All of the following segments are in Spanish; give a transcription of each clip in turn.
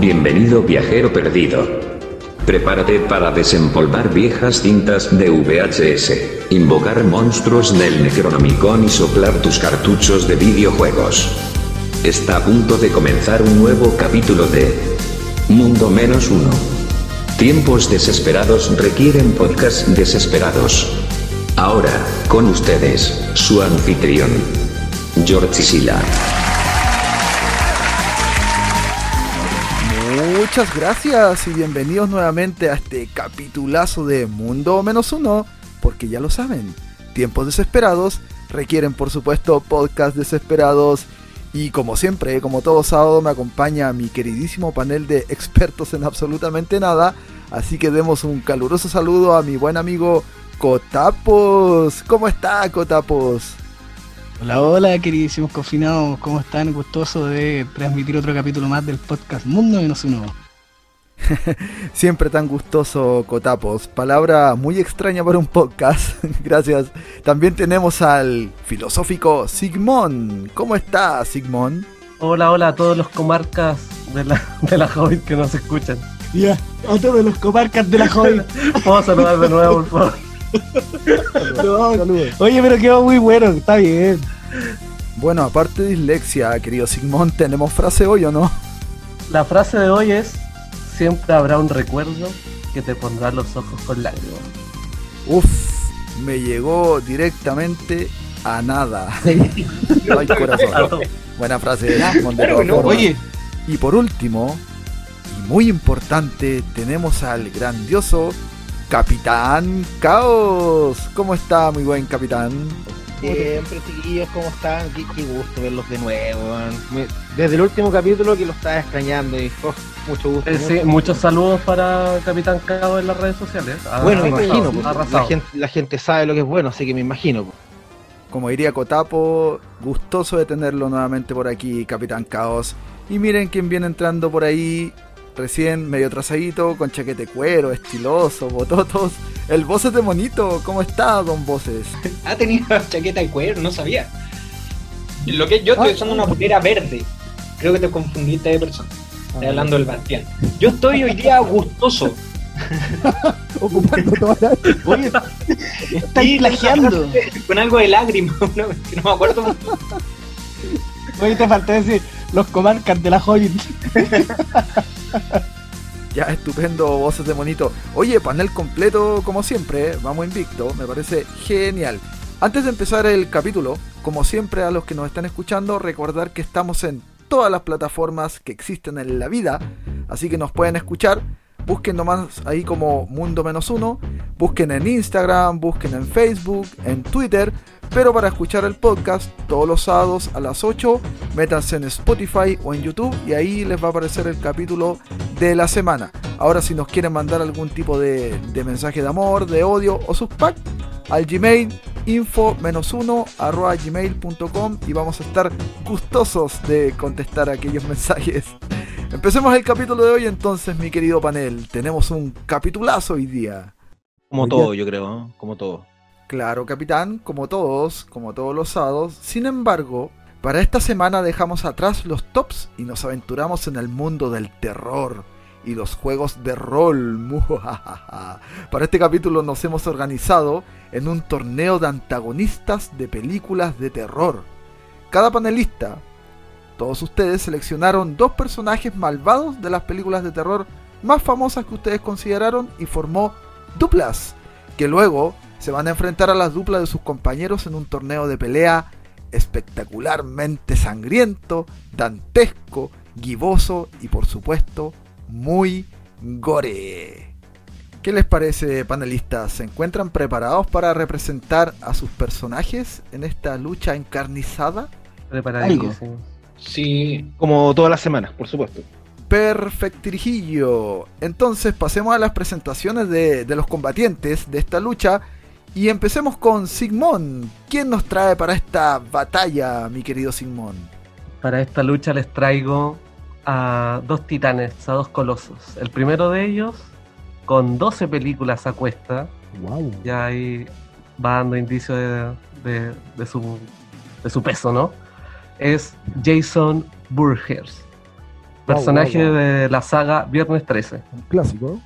Bienvenido viajero perdido. Prepárate para desempolvar viejas cintas de VHS, invocar monstruos del Necronomicon y soplar tus cartuchos de videojuegos. Está a punto de comenzar un nuevo capítulo de Mundo Menos Uno. Tiempos desesperados requieren podcasts desesperados. Ahora, con ustedes, su anfitrión, George Sila. Muchas gracias y bienvenidos nuevamente a este capitulazo de Mundo Menos Uno, porque ya lo saben, tiempos desesperados requieren por supuesto podcasts desesperados y como siempre, como todo sábado me acompaña mi queridísimo panel de expertos en absolutamente nada, así que demos un caluroso saludo a mi buen amigo Cotapos. ¿Cómo está Cotapos? Hola, hola, queridísimos confinados, ¿cómo están? Gustoso de transmitir otro capítulo más del podcast Mundo Menos Uno. Siempre tan gustoso, Cotapos. Palabra muy extraña para un podcast. Gracias. También tenemos al filosófico Sigmón. ¿Cómo está, Sigmón? Hola, hola a todos los comarcas de la, de la Hobbit que nos escuchan. Ya, a todos los comarcas de la Hobbit. Puedo saludar de nuevo, por favor. No, oye, pero quedó muy bueno, está bien. Bueno, aparte de dislexia, querido Sigmón, ¿tenemos frase hoy o no? La frase de hoy es: Siempre habrá un recuerdo que te pondrá los ojos con lágrimas. Uf, me llegó directamente a nada. Ay, corazón. Buena frase de formas. Oye, Y por último, y muy importante, tenemos al grandioso Capitán Caos. ¿Cómo está, muy buen capitán? Siempre, chiquillos, ¿cómo están? Qué, qué gusto verlos de nuevo. man. Desde el último capítulo que lo estaba extrañando y oh, mucho gusto. Eh, sí, mucho- muchos saludos para Capitán Cabo en las redes sociales. Ha Bueno, me imagino, pues, la, gente, la gente sabe lo que es bueno, así que me imagino. pues. Como diría Cotapo, gustoso de tenerlo nuevamente por aquí, Capitán Caos. Y miren quién viene entrando por ahí, recién medio trazadito, con chaquete cuero, estiloso, bototos. El Voces de Monito, ¿cómo está, don Voces? Ah, tenía chaqueta de cuero, no sabía. Lo que yo estoy usando una polera verde. Creo que te confundiste de persona. Estoy hablando del Bastián. Yo estoy hoy día gustoso. ocupando toda la... Oye, están Y plagiando. Con algo de lágrima, ¿no? que no me acuerdo. Oye, te faltó decir los comarcas de la Hobbit. Ya, estupendo, Voces de Monito. Oye, panel completo como siempre, ¿eh? vamos invicto, me parece genial. Antes de empezar el capítulo, como siempre a los que nos están escuchando, recordar que estamos en todas las plataformas que existen en la vida, así que nos pueden escuchar. Busquen nomás ahí como Mundo Menos Uno, busquen en Instagram, busquen en Facebook, en Twitter, pero para escuchar el podcast todos los sábados a las 8, métanse en Spotify o en YouTube y ahí les va a aparecer el capítulo de la semana. Ahora si nos quieren mandar algún tipo de, de mensaje de amor, de odio o sus pack, al Gmail info menos uno arroba gmail.com y vamos a estar gustosos de contestar aquellos mensajes. Empecemos el capítulo de hoy entonces, mi querido panel. Tenemos un capitulazo hoy día. Como Oye. todo, yo creo, ¿no? como todo. Claro, capitán, como todos, como todos los sábados. Sin embargo, para esta semana dejamos atrás los tops y nos aventuramos en el mundo del terror y los juegos de rol. Para este capítulo nos hemos organizado en un torneo de antagonistas de películas de terror. Cada panelista, todos ustedes seleccionaron dos personajes malvados de las películas de terror más famosas que ustedes consideraron y formó duplas, que luego se van a enfrentar a las duplas de sus compañeros en un torneo de pelea espectacularmente sangriento, dantesco, giboso y por supuesto muy gore. ¿Qué les parece, panelistas? ¿Se encuentran preparados para representar a sus personajes en esta lucha encarnizada? Preparadísimo. Sí. Como todas las semanas, por supuesto. Perfectirijillo. Entonces pasemos a las presentaciones de, de los combatientes de esta lucha y empecemos con Sigmón. ¿Quién nos trae para esta batalla, mi querido Sigmón? Para esta lucha les traigo a dos titanes, a dos colosos. El primero de ellos, con 12 películas a cuesta, Wow. ya ahí va dando indicio de, de- de su, de su peso, ¿no? Es Jason Burgers. Personaje wow, wow. de la saga Viernes 13. Un clásico.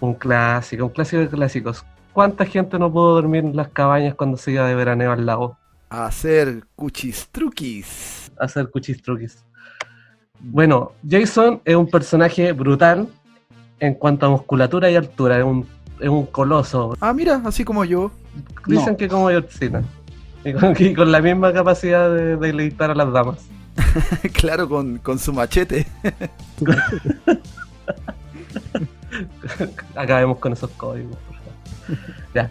Un clásico, un clásico de clásicos. ¿Cuánta gente no pudo dormir en las cabañas cuando se iba de veraneo al lago? A hacer cuchistruquis. A hacer cuchistruquis. Bueno, Jason es un personaje brutal en cuanto a musculatura y altura. Es un, es un coloso. Ah, mira, así como yo. Dicen No. que como Yorcina. Y con, y con la misma capacidad de, de deleitar a las damas. claro, con, con su machete. Acabemos con esos códigos. ya.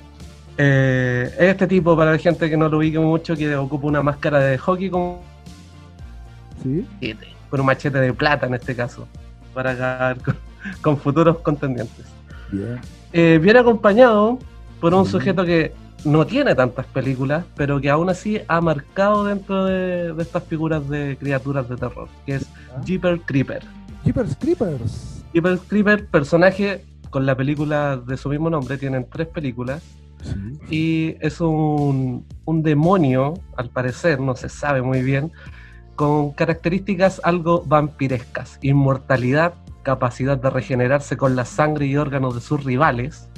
Eh, este tipo, para la gente que no lo ubique mucho, que ocupa una máscara de hockey con, Sí. con un machete de plata en este caso, para acabar con, con futuros contendientes. Bien. Eh, viene acompañado por un sujeto que no tiene tantas películas, pero que aún así ha marcado dentro de, de estas figuras de criaturas de terror, que es Ah. Jeeper Creeper. Jeepers Creepers. Jeeper Creeper, personaje con la película de su mismo nombre, tienen tres películas, Sí. y es un, un demonio, al parecer, no se sabe muy bien, con características algo vampirescas, inmortalidad, capacidad de regenerarse con la sangre y órganos de sus rivales,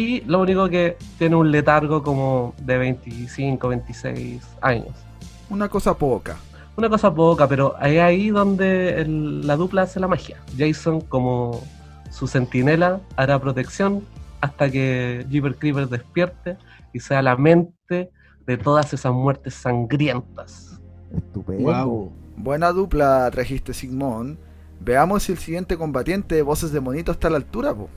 y lo único que tiene un letargo como de 25, 26 años. Una cosa poca. Una cosa poca, pero es ahí donde el- la dupla hace la magia. Jason, como su centinela, hará protección hasta que Jeeper Creeper despierte y sea la mente de todas esas muertes sangrientas. Estupendo. Wow. Buena dupla trajiste, Sigmund. Veamos si el siguiente combatiente de voces de monito está a la altura, po.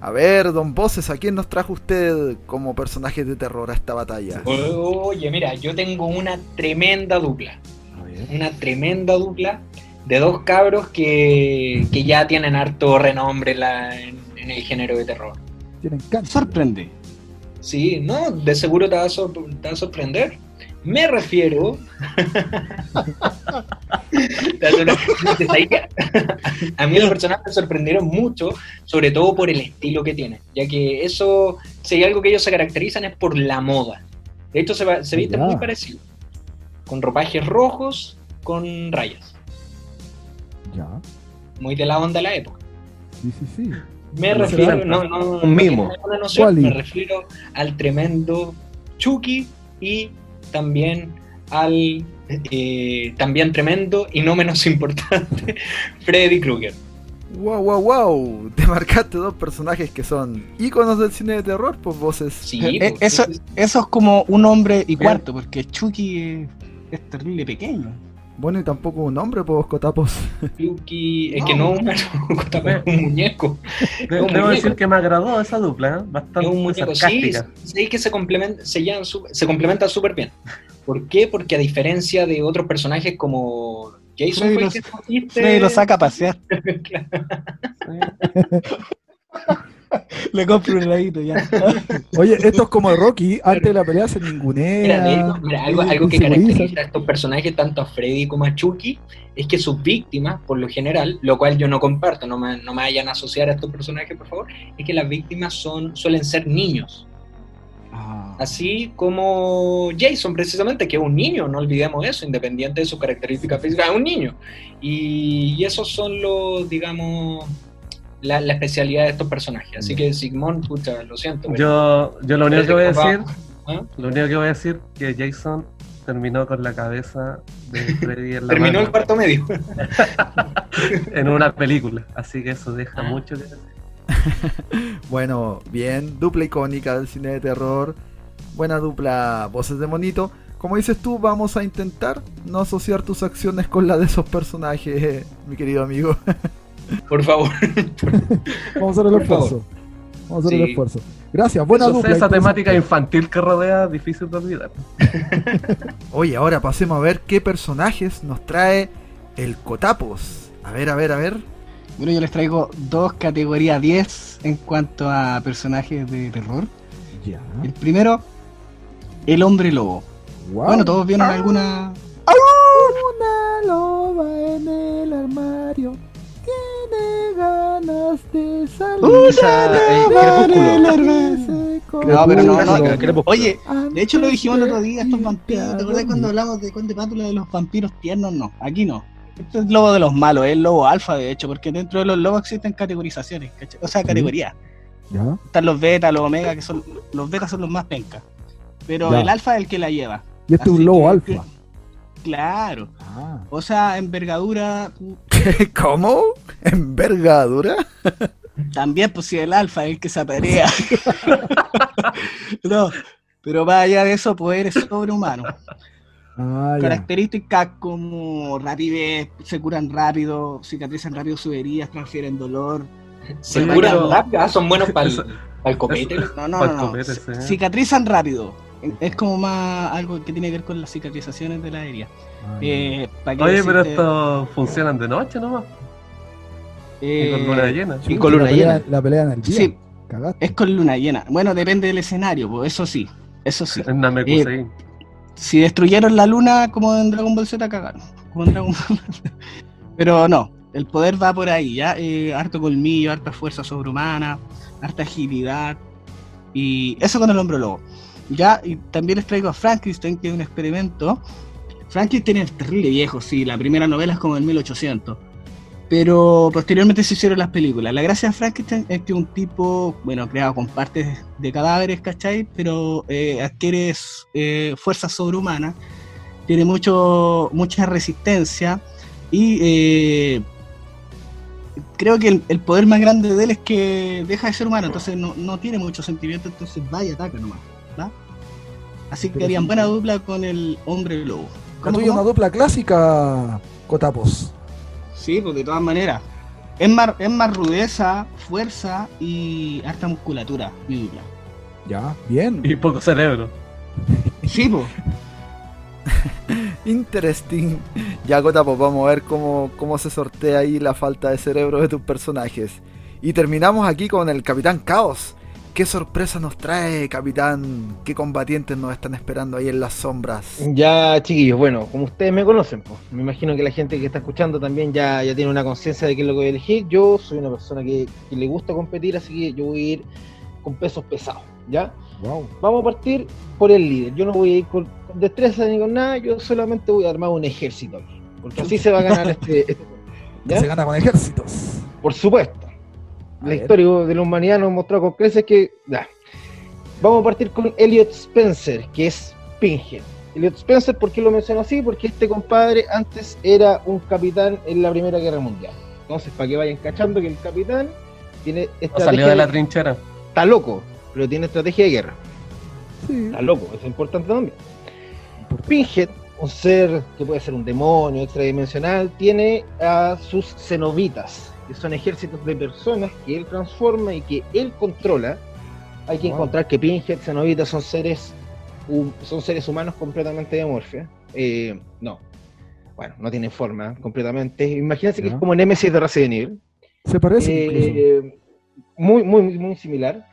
A ver, don Voces, ¿a quién nos trajo usted como personaje de terror a esta batalla? Oye, mira, yo tengo una tremenda dupla. Una tremenda dupla de dos cabros que, que ya tienen harto renombre en, la- en- en el género de terror. Tienen. Sorprende. Sí, no, de seguro te va a, sor- te va a sorprender. Me refiero. A mí los personajes me sorprendieron mucho, sobre todo por el estilo que tienen, ya que eso, si hay algo que ellos se caracterizan es por la moda. De hecho, se, va- se visten muy parecido, con ropajes rojos, con rayas, Ya. muy de la onda de la época. Sí, sí, sí. Me Pero refiero, no, no, un no noción, Wally. me refiero al tremendo Chucky y también al eh, también tremendo y no menos importante Freddy Krueger. Wow, wow, wow. Te marcaste dos personajes que son íconos del cine de terror, pues Voces. Sí, Eh, pues, eso, es- eso es como un hombre y cuarto, porque Chucky es, es terrible pequeño. Bueno, y tampoco un hombre, pues Cotapos. Chucky, es que no un es un muñeco. De- un debo muñeco. decir que me agradó esa dupla, ¿eh? Es bastante un muñeco, sí, sarcástica. sí que se complementan, se, llevan se complementan súper bien. ¿Por qué? Porque a diferencia de otros personajes como Jason, Freddy fue el lo- que escogiste- Freddy lo saca a pasear. Le compro un heladito ya. Oye, esto es como Rocky. Antes de la pelea se ningunea. Mira, algo, algo que caracteriza a estos personajes, tanto a Freddy como a Chucky, es que sus víctimas, por lo general, lo cual yo no comparto, no me, no me vayan a asociar a estos personajes, por favor, es que las víctimas son, suelen ser niños. Ah, Así como Jason, precisamente, que es un niño, no olvidemos eso, independiente de sus características físicas, es un niño. Y, y esos son los, digamos, la, la especialidad de estos personajes. Así que Sigmund, pucha, lo siento. Yo, yo lo único que voy a decir, ¿Ah? lo único que voy a decir que Jason terminó con la cabeza de Freddy en la Terminó mano el cuarto medio. en una película, así que eso deja Ah. mucho que decir. Bueno, bien, dupla icónica del cine de terror. Buena dupla voces de monito. Como dices tú, vamos a intentar no asociar tus acciones con la de esos personajes, mi querido amigo. Por favor. Vamos a hacer el Por esfuerzo. Vamos a hacer el esfuerzo. Gracias, buena dupla. esa temática infantil que rodea, difícil de olvidar. Oye, ahora pasemos a ver qué personajes nos trae el Cotapos. A ver, a ver, a ver. Bueno, yo les traigo dos categorías 10 en cuanto a personajes de terror. Ya. El primero, el hombre lobo. Wow. Bueno, todos vieron alguna. Una loba en el armario tiene ganas ganas de salir. Esa, eh. No, pero no, no. Oye, de hecho lo dijimos el otro día, estos vampiros. ¿Te acuerdas cuando hablamos de Conde Pátula de los vampiros tiernos? No, aquí no. Este es el lobo de los malos, es el lobo alfa, de hecho, porque dentro de los lobos existen categorizaciones, ¿cachai? o sea, categorías. Ya. Están los beta, los omega, que son los betas son los más pencas. Pero Ya. el alfa es el que la lleva. Y este es un lobo que- alfa. Claro. Ah. O sea, envergadura, ¿Cómo? ¿Envergadura? también pues si el alfa es el que se aparea. no, pero más allá de eso, poderes sobrehumanos. Ah, ya. Características como rapidez, se curan rápido, cicatrizan rápido sus heridas, transfieren dolor. Se curan pero- rápido. Ah, son buenos para el copete. No, no, no. Cicatrizan rápido. Es como más algo que tiene que ver con las cicatrizaciones de la herida. Ah. Eh, ¿para qué Oye, pero estos funcionan de noche nomás. Y con Eh, luna llena. Y con la luna pelea, llena. La pelea en el día. Sí, Cagaste. es con luna llena. Bueno, depende del escenario, pues eso sí. Eso sí. En Namekusei. Si destruyeron la luna como en Dragon Ball Z, cagaron. Como en Dragon Ball Pero no, el poder va por ahí, ¿ya? Eh, harto colmillo, harta fuerza sobrehumana, harta agilidad. Y eso con el hombre lobo. Ya, y también les traigo a Frankenstein, que es un experimento. Frankenstein es terrible viejo, sí, la primera novela es como del 1800. Pero posteriormente se hicieron las películas. La gracia de Frankenstein es que un tipo, bueno, creado con partes de cadáveres, ¿cachai? Pero eh, adquiere eh, fuerza sobrehumana, tiene mucho, mucha resistencia y eh, creo que el, el poder más grande de él es que deja de ser humano, entonces no, no tiene mucho sentimiento, entonces va y ataca nomás, ¿va? Así que harían buena dupla con el hombre lobo. La ¿Cómo, tuya es cómo? una dupla clásica, Cotapos. Sí, pues de todas maneras. Es más, es más rudeza, fuerza y harta musculatura, mi dupla. Ya, bien. Y poco cerebro. Sí, pues. Interesting. Ya, Gota, pues vamos a ver cómo, cómo se sortea ahí la falta de cerebro de tus personajes. Y terminamos aquí con el Capitán Caos. ¿Qué sorpresa nos trae, Capitán? ¿Qué combatientes nos están esperando ahí en las sombras? Ya, chiquillos, bueno, como ustedes me conocen, pues, me imagino que la gente que está escuchando también ya, ya tiene una conciencia de qué es lo que voy a elegir. Yo soy una persona que, que le gusta competir, así que yo voy a ir con pesos pesados, ¿ya? Wow. Vamos a partir por el líder. Yo no voy a ir con, con destreza ni con nada, yo solamente voy a armar un ejército aquí, porque así se va a ganar este, este ¿ya? Se gana con ejércitos. Por supuesto. La ver. historia de la humanidad nos mostró con creces que. ya. Vamos a partir con Elliot Spencer, que es Pinhead. Elliot Spencer, ¿por qué lo menciono así? Porque este compadre antes era un capitán en la Primera Guerra Mundial. Entonces, para que vayan cachando que el capitán tiene No estrategia. salió de la trinchera. Está loco, pero tiene estrategia de guerra. Sí. Está loco, eso es importante también. Pinhead, un ser que puede ser un demonio extradimensional, tiene a sus cenobitas, que son ejércitos de personas que él transforma y que él controla. Hay que Wow. encontrar que Pinhead, cenobitas son seres son seres humanos completamente amorfos. Eh, no. Bueno, no tienen forma completamente. Imagínense que es como Nemesis de Resident Evil. Se parece. Eh, muy, muy, muy similar.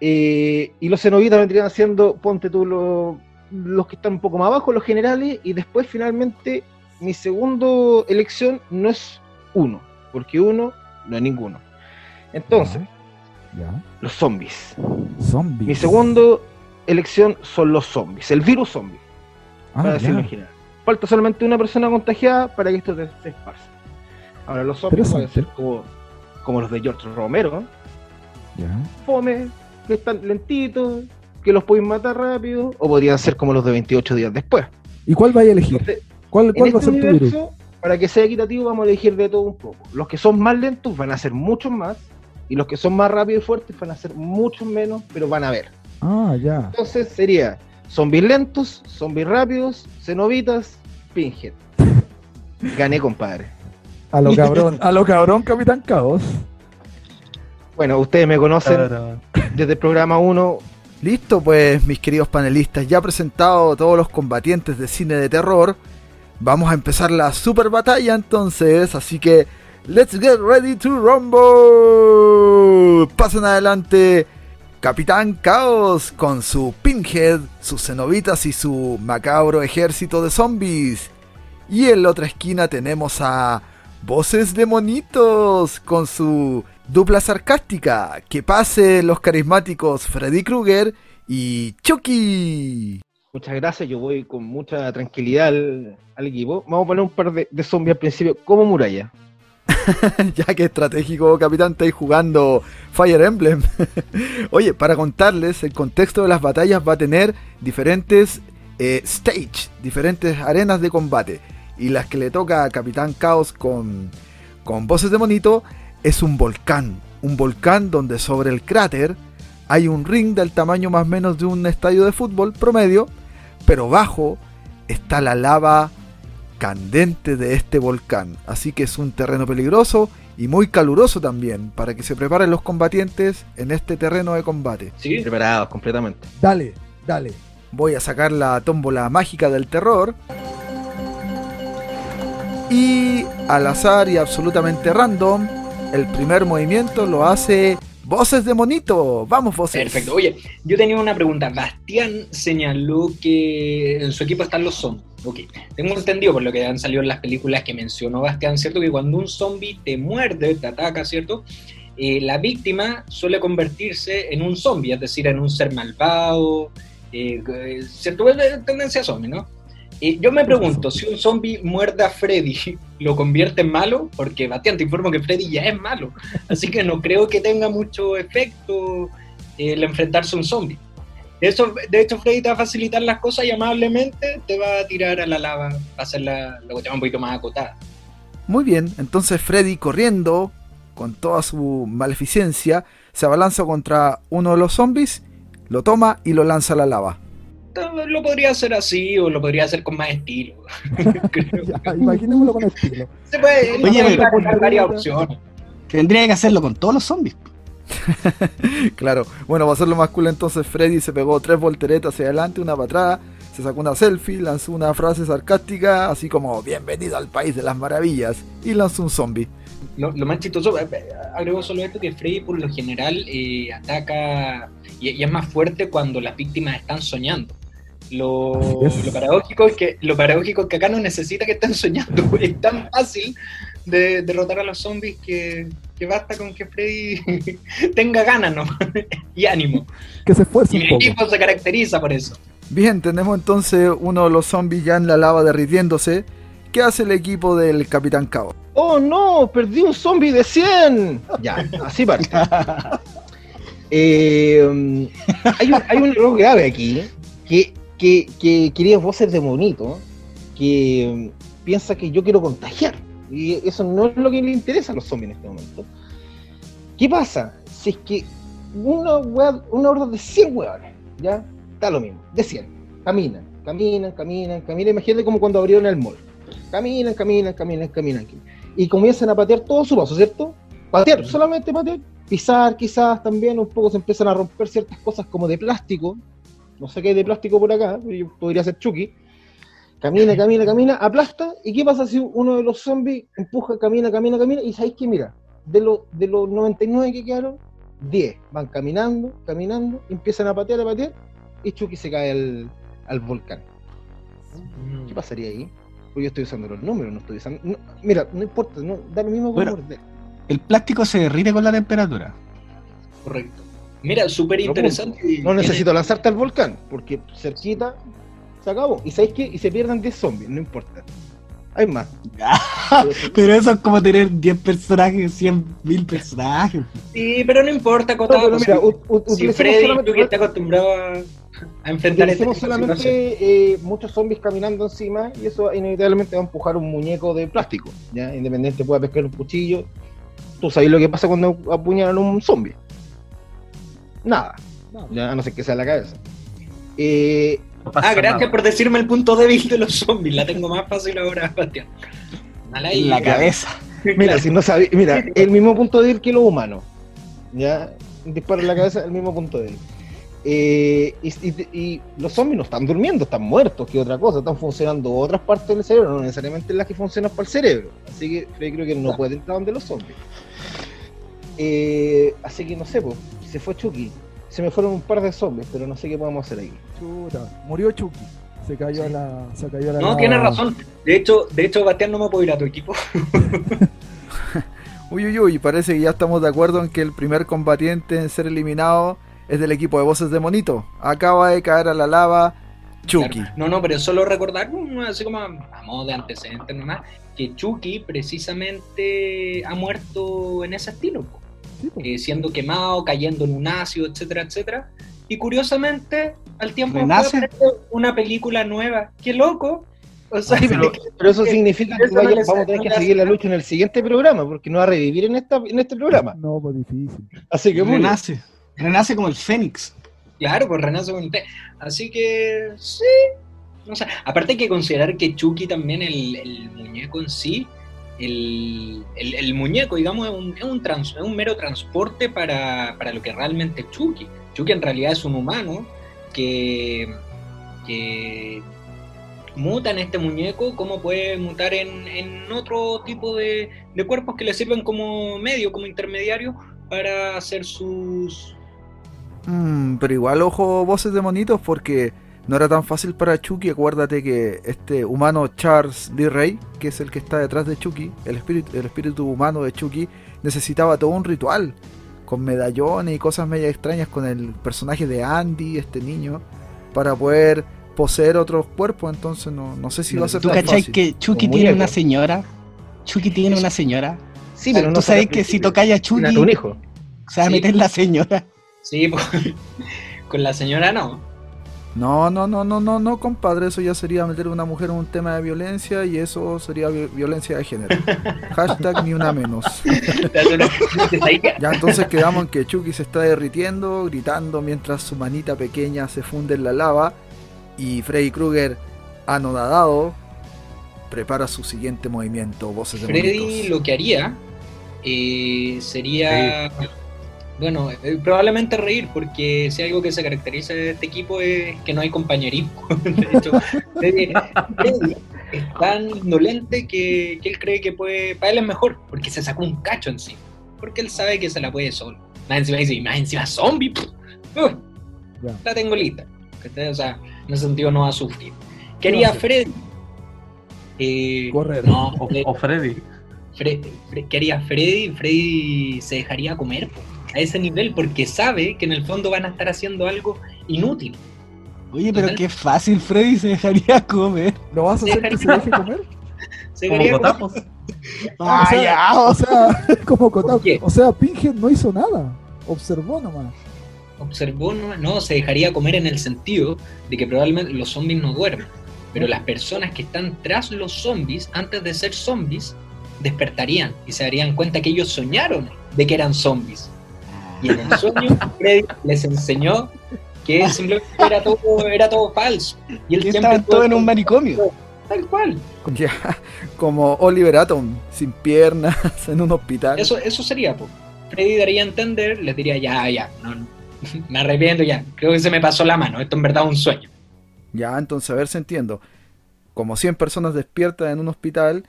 Eh, y los cenobitas vendrían siendo, ponte tú, lo- los que están un poco más abajo, los generales, y después finalmente mi segundo elección no es uno, porque uno no es ninguno. Entonces, Ya. los zombies. Zombies. Mi segundo elección son los zombies, el virus zombie, Ah, para decirlo en ya. general. Falta solamente una persona contagiada para que esto se, se esparza. Ahora, los zombies pueden ser como, como los de George Romero, Ya. fome, que están lentitos, que los pueden matar rápido, o podrían ser como los de 28 días después. ¿Y cuál vais a elegir? Entonces, ¿Cuál, en cuál va a este ser tu virus? Para que sea equitativo, vamos a elegir de todo un poco. Los que son más lentos van a ser muchos más, y los que son más rápidos y fuertes van a ser muchos menos, pero van a ver. Ah, ya. Entonces sería zombies lentos, zombies rápidos, cenobitas, pinhead. Gané, compadre. A lo cabrón, a lo cabrón, Capitán Caos. Bueno, ustedes me conocen desde el programa 1. Listo, pues, mis queridos panelistas, ya presentado todos los combatientes de cine de terror. Vamos a empezar la super batalla entonces, así que let's get ready to rumble. Pasen adelante Capitán Caos con su Pinhead, sus cenobitas y su macabro ejército de zombies. Y en la otra esquina tenemos a Voces de Monitos con su Dupla sarcástica, que pase los carismáticos Freddy Krueger y Chucky. Muchas gracias, yo voy con mucha tranquilidad al, al equipo. Vamos a poner un par de, de zombies al principio, como muralla. ya que estratégico, capitán, estáis jugando Fire Emblem. Oye, para contarles, el contexto de las batallas va a tener diferentes eh, stage, diferentes arenas de combate. Y las que le toca a Capitán Caos con, con voces de monito es un volcán. Un volcán donde sobre el cráter hay un ring del tamaño más o menos de un estadio de fútbol promedio, pero bajo está la lava candente de este volcán. Así que es un terreno peligroso y muy caluroso también, para que se preparen los combatientes en este terreno de combate. Sí, Preparados completamente. Dale, dale. Voy a sacar la tómbola mágica del terror. Y al azar y absolutamente random, el primer movimiento lo hace Voces de Monito. Vamos, Voces. perfecto. Oye, yo tenía una pregunta. Bastián señaló que en su equipo están los zombies. Ok, tengo entendido por lo que han salido en las películas que mencionó Bastián, ¿cierto? Que cuando un zombie te muerde, te ataca, ¿cierto? Eh, la víctima suele convertirse en un zombie, es decir, en un ser malvado, eh, eh, ¿cierto? Tendencia zombie, ¿no? Eh, yo me pregunto, si un zombie muerde a Freddy, ¿lo convierte en malo? Porque Bastián, te informo que Freddy ya es malo, así que no creo que tenga mucho efecto eh, el enfrentarse a un zombie. Eso, de hecho, Freddy te va a facilitar las cosas y amablemente te va a tirar a la lava, va a hacer la, la cuestión un poquito más acotada. Muy bien, entonces Freddy corriendo con toda su maleficencia se abalanza contra uno de los zombies, lo toma y lo lanza a la lava. Lo podría hacer así o lo podría hacer con más estilo. Ya, imaginémoslo con estilo. Se puede, Oye, pero- varias opciones. Tendría que hacerlo con todos los zombies. Claro, bueno, para hacerlo más cool entonces Freddy se pegó tres volteretas hacia adelante, una para atrás, se sacó una selfie, lanzó una frase sarcástica, así como bienvenido al país de las maravillas, y lanzó un zombie. Lo, lo más chistoso, eh, eh, agrego solo esto, que Freddy por lo general eh, ataca y, y es más fuerte cuando las víctimas están soñando. Lo, paradójico es que lo paradójico es que acá no necesita que estén soñando. Es tan fácil de derrotar a los zombies que, que basta con que Freddy tenga ganas ¿no? y ánimo. Que se esfuerce Y el equipo se caracteriza por eso. Bien, tenemos entonces uno de los zombies ya en la lava derritiéndose. ¿Qué hace el equipo del Capitán Caos? ¡Oh no! ¡Perdí un zombie de 100! Ya, así parte. Eh, um, hay, un, hay un error grave aquí, que, que, que queridas voces de monito, que um, piensa que yo quiero contagiar. Y eso no es lo que le interesa a los zombies en este momento. ¿Qué pasa? Si es que una, wea- una horda de 100 hueones, ¿ya? Está lo mismo, de 100. Caminan, caminan, caminan, caminan. Imagínate como cuando abrieron el mall. Caminan, caminan, caminan, caminan. Y comienzan a patear todo su paso, ¿cierto? Patear, solamente patear. Pisar quizás también, un poco se empiezan a romper ciertas cosas como de plástico. No sé qué hay de plástico por acá, pero yo podría ser Chucky. Camina, camina, camina, aplasta. ¿Y qué pasa si uno de los zombies empuja, camina, camina, camina? Y sabéis que, mira, de, los de los 99 que quedaron, 10 van caminando, caminando, empiezan a patear, a patear, y Chucky se cae al, al volcán. ¿Qué pasaría ahí? Porque yo estoy usando los números, no estoy usando. no, mira, no importa, no, da lo mismo con Bueno, morder. El plástico se derrite con la temperatura. Correcto. Mira, súper No, interesante. No necesito lanzarte al volcán, porque cerquita se acabó. ¿Y sabéis qué? Y se pierden 10 zombies, no importa. Hay más. Pero eso es como tener 10 personajes, 100 mil personajes. Sí, pero no importa, No, Cotado. pero mira, si Freddy, tú que estás acostumbrado a, a enfrentar este solamente eh, muchos zombies caminando encima y eso inevitablemente va a empujar un muñeco de plástico. ¿ya? Independiente pueda pescar un cuchillo. Tú sabes lo que pasa cuando apuñalan a un zombie. Nada. Ya, a no ser que sea la cabeza. Eh, No Ah, gracias nada. por decirme el punto débil de los zombies. La tengo más fácil ahora, Bastián. Ahí, la claro. cabeza. Mira, Claro. si no sabía, mira, el mismo punto débil que los humanos. Ya, disparo en la cabeza, el mismo punto débil. Eh, y, y- y los zombies no están durmiendo, están muertos, que otra cosa, están funcionando otras partes del cerebro, no necesariamente las que funcionan para el cerebro. Así que creo que no puede entrar donde los zombies. Eh, así que no sé, pues, se fue Chucky. Se me fueron un par de zombies, pero no sé qué podemos hacer ahí. Chuta, murió Chucky. Se cayó a la. Se cayó a la No, tienes razón. De hecho, de hecho, Bastián, no me puedo ir a tu equipo. Uy, uy, uy, parece que ya estamos de acuerdo en que el primer combatiente en ser eliminado es del equipo de voces de Monito. Acaba de caer a la lava Chucky. Claro. No, no, pero solo recordar, así como a, a modo de antecedente nomás, que Chucky precisamente ha muerto en ese estilo, po. Eh, siendo quemado, cayendo en un ácido, etcétera, etcétera. Y curiosamente, al tiempo una película nueva. ¡Qué loco! O sea, Sí, pero, pero eso significa que Eso no vaya- vamos a tener que seguir la lucha en el siguiente programa, porque no va a revivir en, esta, en este programa. No, pues difícil. Así que bien. Renace. Renace como el Fénix. Claro, pues renace con T. Así que sí. Aparte hay que considerar que Chucky también, el, el muñeco en sí, el, muñeco, digamos, es un, es un mero transporte para, para lo que realmente es Chucky. Chucky en realidad es un humano que, que muta en este muñeco como puede mutar en, en otro tipo de, de cuerpos que le sirven como medio, como intermediario para hacer sus, Mm, pero igual ojo voces de monitos porque no era tan fácil para Chucky. Acuérdate que este humano Charles D. Ray, que es el que está detrás de Chucky, el espíritu, el espíritu humano de Chucky, necesitaba todo un ritual con medallones y cosas media extrañas con el personaje de Andy, este niño, para poder poseer otros cuerpos. Entonces no, no sé si va a ser ¿Tú tan fácil. que Chucky tiene una señora? Chucky tiene una señora. Sí, pero no Tú sabes que si tocáis a Tiene Chucky, un hijo. se va a Sí. meter la señora. Sí, pues, con la señora no. No, no, no, no, no, no, compadre, eso ya sería meter a una mujer en un tema de violencia y eso sería vi- violencia de género. Hashtag ni una menos. Ya entonces quedamos en que Chucky se está derritiendo, gritando mientras su manita pequeña se funde en la lava y Freddy Krueger, anodadado, prepara su siguiente movimiento, voces de Freddy monitos. lo que haría eh, sería, bueno, eh, probablemente reír, porque si algo que se caracteriza de este equipo es que no hay compañerismo. De hecho, Freddy, es tan indolente que, que él cree que puede, para él es mejor, porque se sacó un cacho encima, porque él sabe que se la puede solo. Más encima dice, más encima zombie, uh, la tengo lista. O sea, en ese sentido no va a sufrir. ¿Qué haría hacer? Freddy? Eh, Correr. No, O, Freddy- o Freddy. Fre- Fre- ¿Qué haría Freddy? Freddy se dejaría comer po, a ese nivel porque sabe que en el fondo van a estar haciendo algo inútil. Oye, pero Total. qué fácil Freddy se dejaría comer. ¿Lo vas a hacer que se deje comer? Se Como dejaría comer. cotapos. Ah, o sea, ya, o sea, como Kotaku. ¿Por qué? O sea, Pinhead no hizo nada. Observó nomás. Observó, no, no, se dejaría comer en el sentido de que probablemente los zombies no duermen. Pero las personas que están tras los zombies, antes de ser zombies, despertarían y se darían cuenta que ellos soñaron de que eran zombies. Y en el sueño, Freddy les enseñó que simplemente era todo, era todo falso. Y él estaban todos en un manicomio. Tal cual. Ya, como Oliver Atom, sin piernas, en un hospital. Eso, eso sería, po. Freddy daría a entender, les diría, ya, ya, no, no, me arrepiento ya, creo que se me pasó la mano, esto en verdad es un sueño. Ya, entonces, a ver si entiendo. Como 100 personas despiertan en un hospital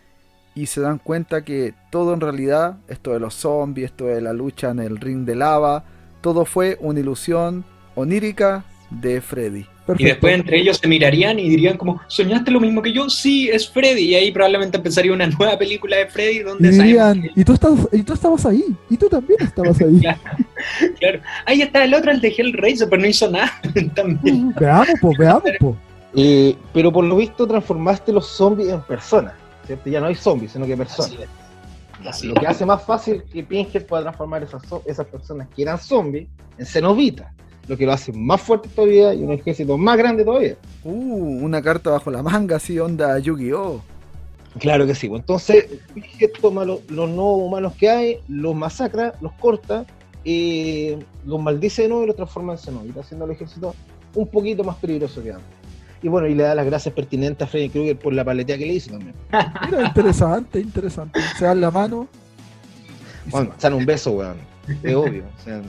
y se dan cuenta que todo en realidad, esto de los zombies, esto de la lucha en el ring de lava, todo fue una ilusión onírica de Freddy. Perfecto. Y después entre ellos se mirarían y dirían como, ¿soñaste lo mismo que yo? Sí, es Freddy. Y ahí probablemente empezaría una nueva película de Freddy Y donde dirían, sabemos y tú, estás, y tú estabas ahí, y tú también estabas ahí. Claro. ahí está el otro, el de Hellraiser, pero no hizo nada también. veamos, pues, veamos, pues. Eh, pero por lo visto transformaste los zombies en personas. ¿Cierto? Ya no hay zombies, sino que personas. Así es. Así Lo que hace más fácil que Pinhead pueda transformar esas, esas personas que eran zombies en cenobitas. Lo que lo hace más fuerte todavía y un ejército más grande todavía. Uh, una carta bajo la manga, así onda Yu-Gi-Oh! Claro que sí. pues, Entonces, Pinhead toma lo- los nuevos humanos que hay, los masacra, los corta, eh, los maldice de nuevo y los transforma en cenobitas, haciendo al ejército un poquito más peligroso que antes. Y bueno, y le da las gracias pertinentes a Freddy Krueger por la paletea que le hizo también. Mira, interesante, interesante. Se dan la mano. Bueno, se dan un beso, weón. Es obvio. o sea,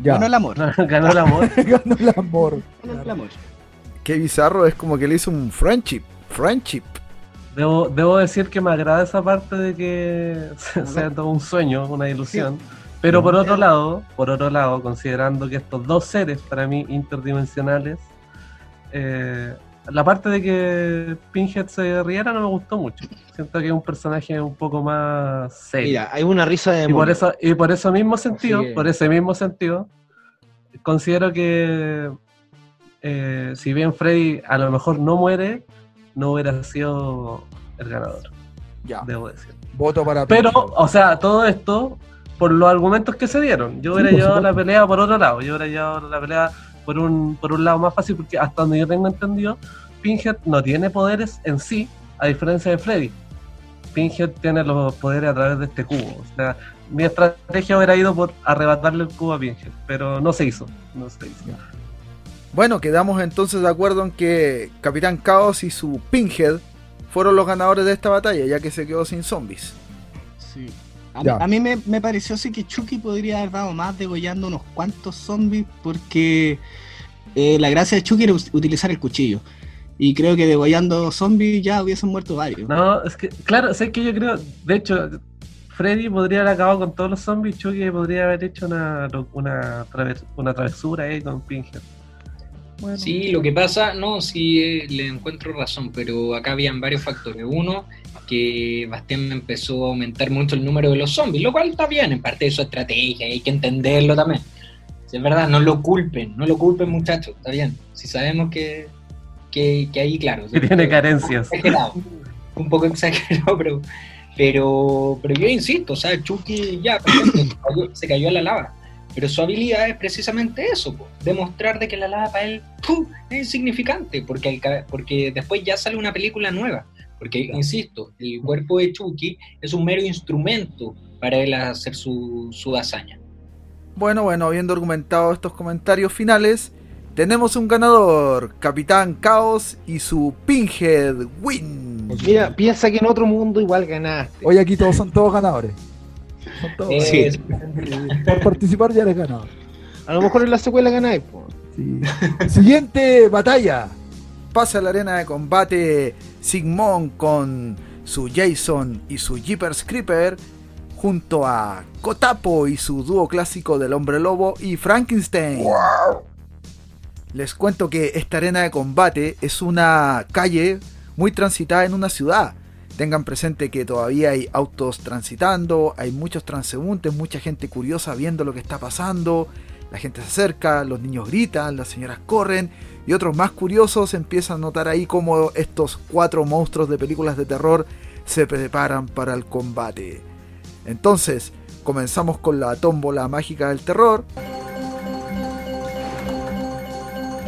Ya. Ganó el amor. Ganó el amor. Ganó el amor. Ganó el amor. Qué bizarro, es como que le hizo un friendship. Friendship. Debo, debo decir que me agrada esa parte de que sea todo un sueño, una ilusión. Pero por otro lado, por otro lado, considerando que estos dos seres para mí interdimensionales eh, la parte de que Pinhead se riera no me gustó mucho. Siento que es un personaje un poco más serio. Mira, hay una risa de y por eso, y por ese mismo sentido, que- por ese mismo sentido, considero que eh, si bien Freddy a lo mejor no muere, no hubiera sido el ganador, Ya. debo decir. Voto para Pero, Pinhead. o sea, todo esto por los argumentos que se dieron. Yo hubiera llevado la pelea por otro lado. Yo hubiera llevado la pelea por un, por un lado más fácil, porque hasta donde yo tengo entendido, Pinhead no tiene poderes en sí, a diferencia de Freddy. Pinhead tiene los poderes a través de este cubo. O sea, mi estrategia hubiera ido por arrebatarle el cubo a Pinhead, pero no se hizo. No se hizo. Bueno, quedamos entonces de acuerdo en que Capitán Caos y su Pinhead fueron los ganadores de esta batalla, ya que se quedó sin zombies. Sí. A, a mí me, me pareció así que Chucky podría haber dado más degollando unos cuantos zombies porque eh, la gracia de Chucky era utilizar el cuchillo. Y creo que degollando zombies ya hubiesen muerto varios. No, es que, claro, sé que yo creo, de hecho, Freddy podría haber acabado con todos los zombies, Chucky podría haber hecho una, una, traves- una travesura ahí con Pinhead. Bueno, Sí, lo que pasa, no, sí eh, le encuentro razón, pero acá habían varios factores. Uno, que Bastián empezó a aumentar mucho el número de los zombies, lo cual está bien, en parte de su estrategia, hay que entenderlo también. Si es verdad, no lo culpen, no lo culpen muchachos, está bien. Si sabemos que, que, que ahí, claro. Que tiene carencias. un poco exagerado, pero, pero, pero yo insisto, o sea, Chucky ya perfecto, se, cayó, a la lava. Pero su habilidad es precisamente eso, po, demostrar de que la lava para él ¡pum! es insignificante, porque, ca- porque después ya sale una película nueva. Porque, insisto, el cuerpo de Chucky es un mero instrumento para él hacer su, su hazaña. Bueno, bueno, habiendo argumentado estos comentarios finales, tenemos un ganador, Capitán Caos y su Pinhead Win. Mira, piensa que en otro mundo igual ganaste. Hoy aquí todos son todos ganadores. Son todos. Eh, Sí. Sí, Por participar ya eres ganador. A lo mejor en la secuela ganáis, po. Sí. Siguiente batalla. Pasa a la arena de combate Sigmund con su Jason y su Jeepers Creeper, junto a Kotapo y su dúo clásico del hombre lobo y Frankenstein. Les cuento que esta arena de combate es una calle muy transitada en una ciudad. Tengan presente que todavía hay autos transitando, hay muchos transeúntes, mucha gente curiosa viendo lo que está pasando. La gente se acerca, los niños gritan, las señoras corren y otros más curiosos empiezan a notar ahí cómo estos cuatro monstruos de películas de terror se preparan para el combate. Entonces, comenzamos con la tómbola mágica del terror.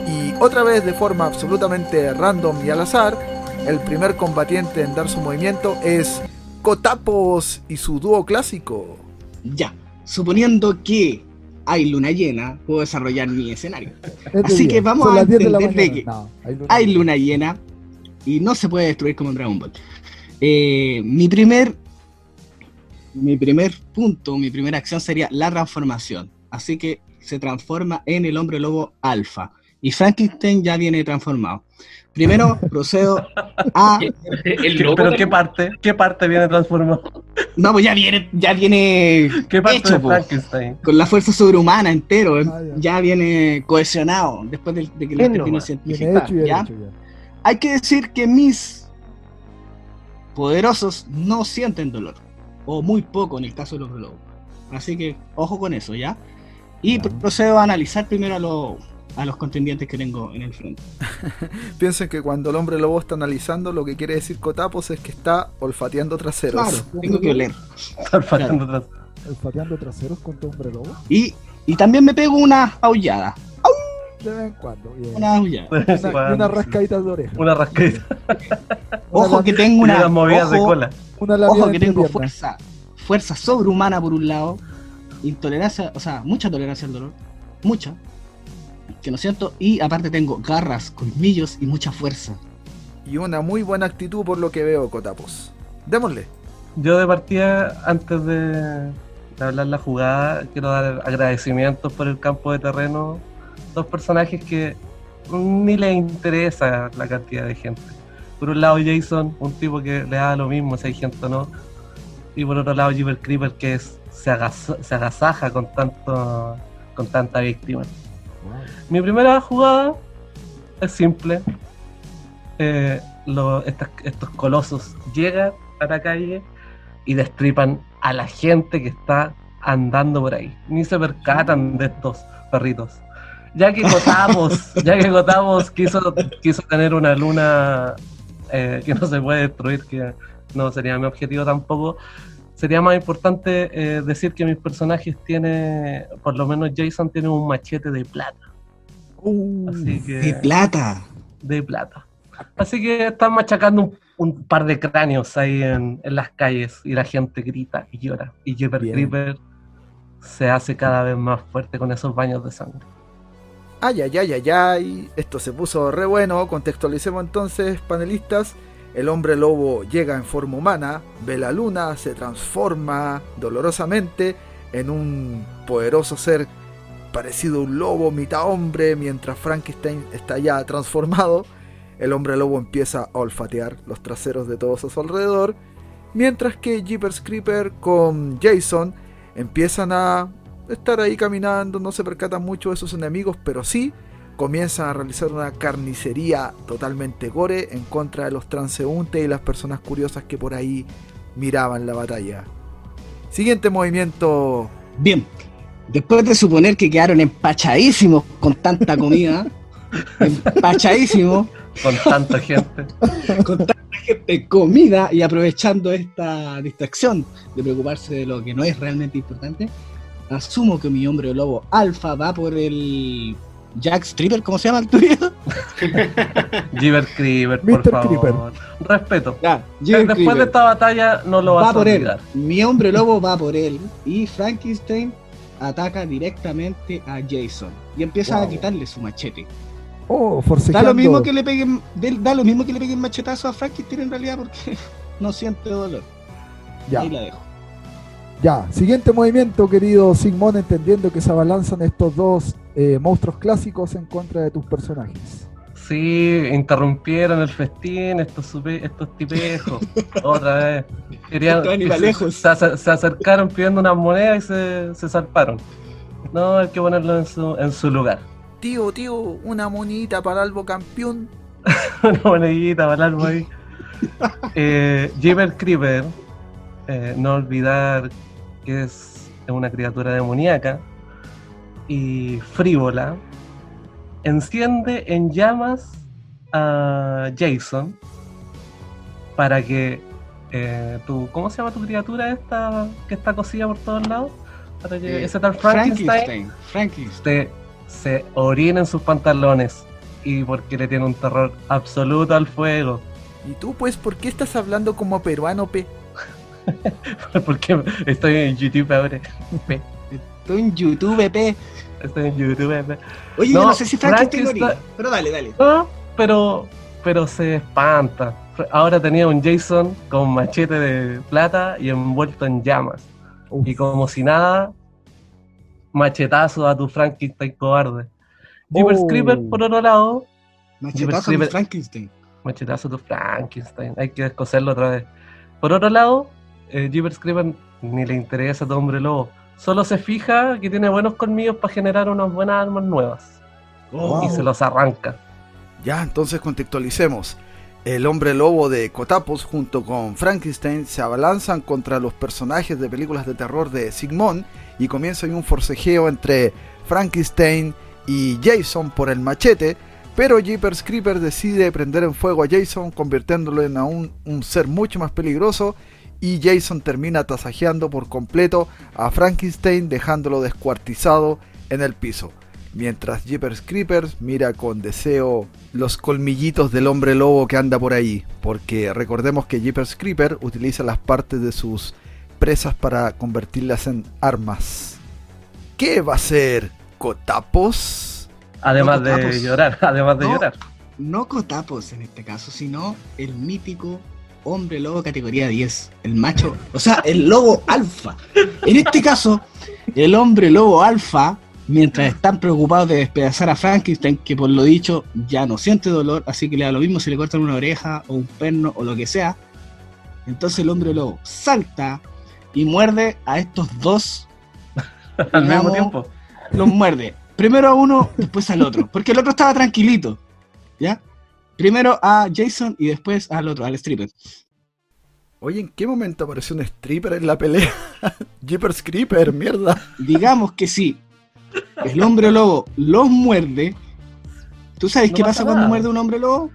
Y otra vez de forma absolutamente random y al azar, el primer combatiente en dar su movimiento es Kotapos y su dúo clásico. Ya, suponiendo que hay luna llena, puedo desarrollar mi escenario. Así día. que vamos Son a las 10 de la entender de que No, hay luna Hay llena. luna llena y no se puede destruir como en Dragon Ball. Eh, mi primer mi primer punto, mi primera acción sería la transformación. Así que se transforma en el hombre lobo alfa. Y Frankenstein ya viene transformado. Primero procedo a. El ¿Qué- lobo ¿Pero qué parte? ¿Qué parte viene transformado? No, pues ya viene, ya viene ¿Qué parte hecho, de po. Frankenstein? con la fuerza sobrehumana entero. Ah, ya. ya. viene cohesionado después de, de que lo Viene científico. Hay que decir que mis poderosos no sienten dolor, o muy poco en el caso de los lobos. Así que ojo con eso, ¿ya? Y procedo a analizar primero a, los- a los contendientes que tengo en el frente. Piensen que cuando el hombre lobo está analizando, lo que quiere decir Kotapos es que está olfateando traseros. Claro, tengo que oler. Están faltando atrás. Olfateando traseros contra hombre lobo. Y, y también me pego una aullada. De vez en cuando. bien. Una aullada. Una, rascadita de oreja. Una rascadita Ojo que tengo una. movidas de ojo- cola. Ojo que tengo fuerza, fuerza sobrehumana por un lado, intolerancia, o sea, mucha tolerancia al dolor, mucha, que no siento, y aparte tengo garras, colmillos y mucha fuerza. Y una muy buena actitud por lo que veo, Kotapos. Démosle. Yo de partida, antes de, hablar la jugada, quiero dar agradecimientos por el campo de terreno. Dos personajes que ni les interesa la cantidad de gente. Por un lado Jason, un tipo que le da lo mismo si hay gente o no. Y por otro lado Jeeper Creeper que es, se, agas- se agasaja con, tanto, con tanta víctima. Mi primera jugada es simple. eh, lo- estas- estos colosos llegan a la calle y destripan a la gente que está andando por ahí. Ni se percatan de estos perritos. Ya que Cotamos, ya que Cotamos quiso, quiso tener una luna eh, que no se puede destruir, que no sería mi objetivo tampoco, sería más importante eh, decir que mis personajes tiene, por lo menos Jason tiene un machete de plata. Uh, Así que De plata. de plata. Así que están machacando un, un par de cráneos ahí en, en las calles y la gente grita y llora. Y Jeeper. Creeper se hace cada vez más fuerte con esos baños de sangre. Ay, ay, ay, ay, ay. Esto se puso re bueno. Contextualicemos entonces, panelistas. El hombre lobo llega en forma humana, ve la luna, se transforma dolorosamente en un poderoso ser parecido a un lobo, mitad hombre, mientras Frankenstein está ya transformado. El hombre lobo empieza a olfatear los traseros de todos a su alrededor, mientras que Jeepers Creeper con Jason empiezan a estar ahí caminando, no se percatan mucho de sus enemigos, pero sí comienzan a realizar una carnicería totalmente gore en contra de los transeúntes y las personas curiosas que por ahí miraban la batalla. Siguiente movimiento. Bien, después de suponer que quedaron empachadísimos con tanta comida, empachadísimos Con tanta gente. con tanta gente, comida y aprovechando esta distracción de preocuparse de lo que no es realmente importante, asumo que mi hombre lobo alfa va por el Jack Stripper, ¿cómo se llama el tuyo? Jeeper Creeper, por Mr. favor. Creeper. Respeto. Ya, Después de esta batalla no lo vas va a por él. Mi hombre lobo va por él y Frankenstein ataca directamente a Jason y empieza a quitarle su machete. oh, Da lo mismo que le peguen, da lo mismo que le peguen machetazo a Frankenstein en realidad porque no siente dolor. Ya, Ahí la dejo. Ya. Siguiente movimiento, querido Sigmund, entendiendo que se abalanzan estos dos eh, monstruos clásicos en contra de tus personajes. Sí, interrumpieron el festín estos, supe- estos tipejos. Otra vez. Querían, se, se- se acercaron pidiendo unas monedas y se, se zarparon. No, hay que ponerlo en su, en su lugar. Tío, tío, una monita para Albo campeón. Una monedita para el alma ahí. Eh, Jeeper Creeper, eh, no olvidar que es una criatura demoníaca y frívola, enciende en llamas a Jason para que eh, tu, ¿cómo se llama tu criatura esta que está cosida por todos lados? Para que Eh, ese tal Frankenstein Frankenstein. Se, se orina en sus pantalones y porque le tiene un terror absoluto al fuego. ¿Y tú, pues, por qué estás hablando como peruano, pe? porque estoy en YouTube ahora. Estoy en YouTube, P. Estoy en YouTube. Oye, No, yo no sé si Frankenstein Frankenstein- orina, pero dale, dale. No, pero, pero se espanta. Ahora tenía un Jason con machete de plata y envuelto en llamas. Uf, Y como si nada, machetazo a tu Frankenstein cobarde. Jeepers Oh. Creeper, por otro lado, Machetazo de Creeper- Frankenstein. Machetazo tu Frankenstein. Hay que descoserlo otra vez. Por otro lado, eh, Jeepers Creeper ni le interesa a tu hombre lobo. Solo se fija que tiene buenos colmillos para generar unas buenas armas nuevas. Oh, Y se los arranca. Ya, entonces contextualicemos. El hombre lobo de Cotapos junto con Frankenstein se abalanzan contra los personajes de películas de terror de Sigmund y comienza un forcejeo entre Frankenstein y Jason por el machete, pero Jeepers Creeper decide prender en fuego a Jason convirtiéndolo en aún un ser mucho más peligroso y Jason termina tasajeando por completo a Frankenstein dejándolo descuartizado en el piso. Mientras Jeepers Creepers mira con deseo los colmillitos del hombre lobo que anda por ahí. Porque recordemos que Jeepers Creeper utiliza las partes de sus presas para convertirlas en armas. ¿Qué va a ser? ¿Cotapos? Además de Cotapos. llorar, además de No. llorar. no Cotapos en este caso, sino el mítico hombre lobo categoría 10, el macho, o sea, el lobo alfa. En este caso, el hombre lobo alfa, mientras están preocupados de despedazar a Frankenstein, que por lo dicho ya no siente dolor, así que le da lo mismo si le cortan una oreja o un perno o lo que sea. Entonces el hombre lobo salta y muerde a estos dos Al mismo tiempo. los muerde. Primero a uno, después al otro. Porque el otro estaba tranquilito. ¿Ya? Primero a Jason y después al otro, al stripper. Oye, ¿en qué momento apareció un stripper en la pelea? Jeepers Creeper, mierda. Digamos que sí. El hombre lobo los muerde. ¿Tú sabes No qué pasa cuando muerde un hombre lobo?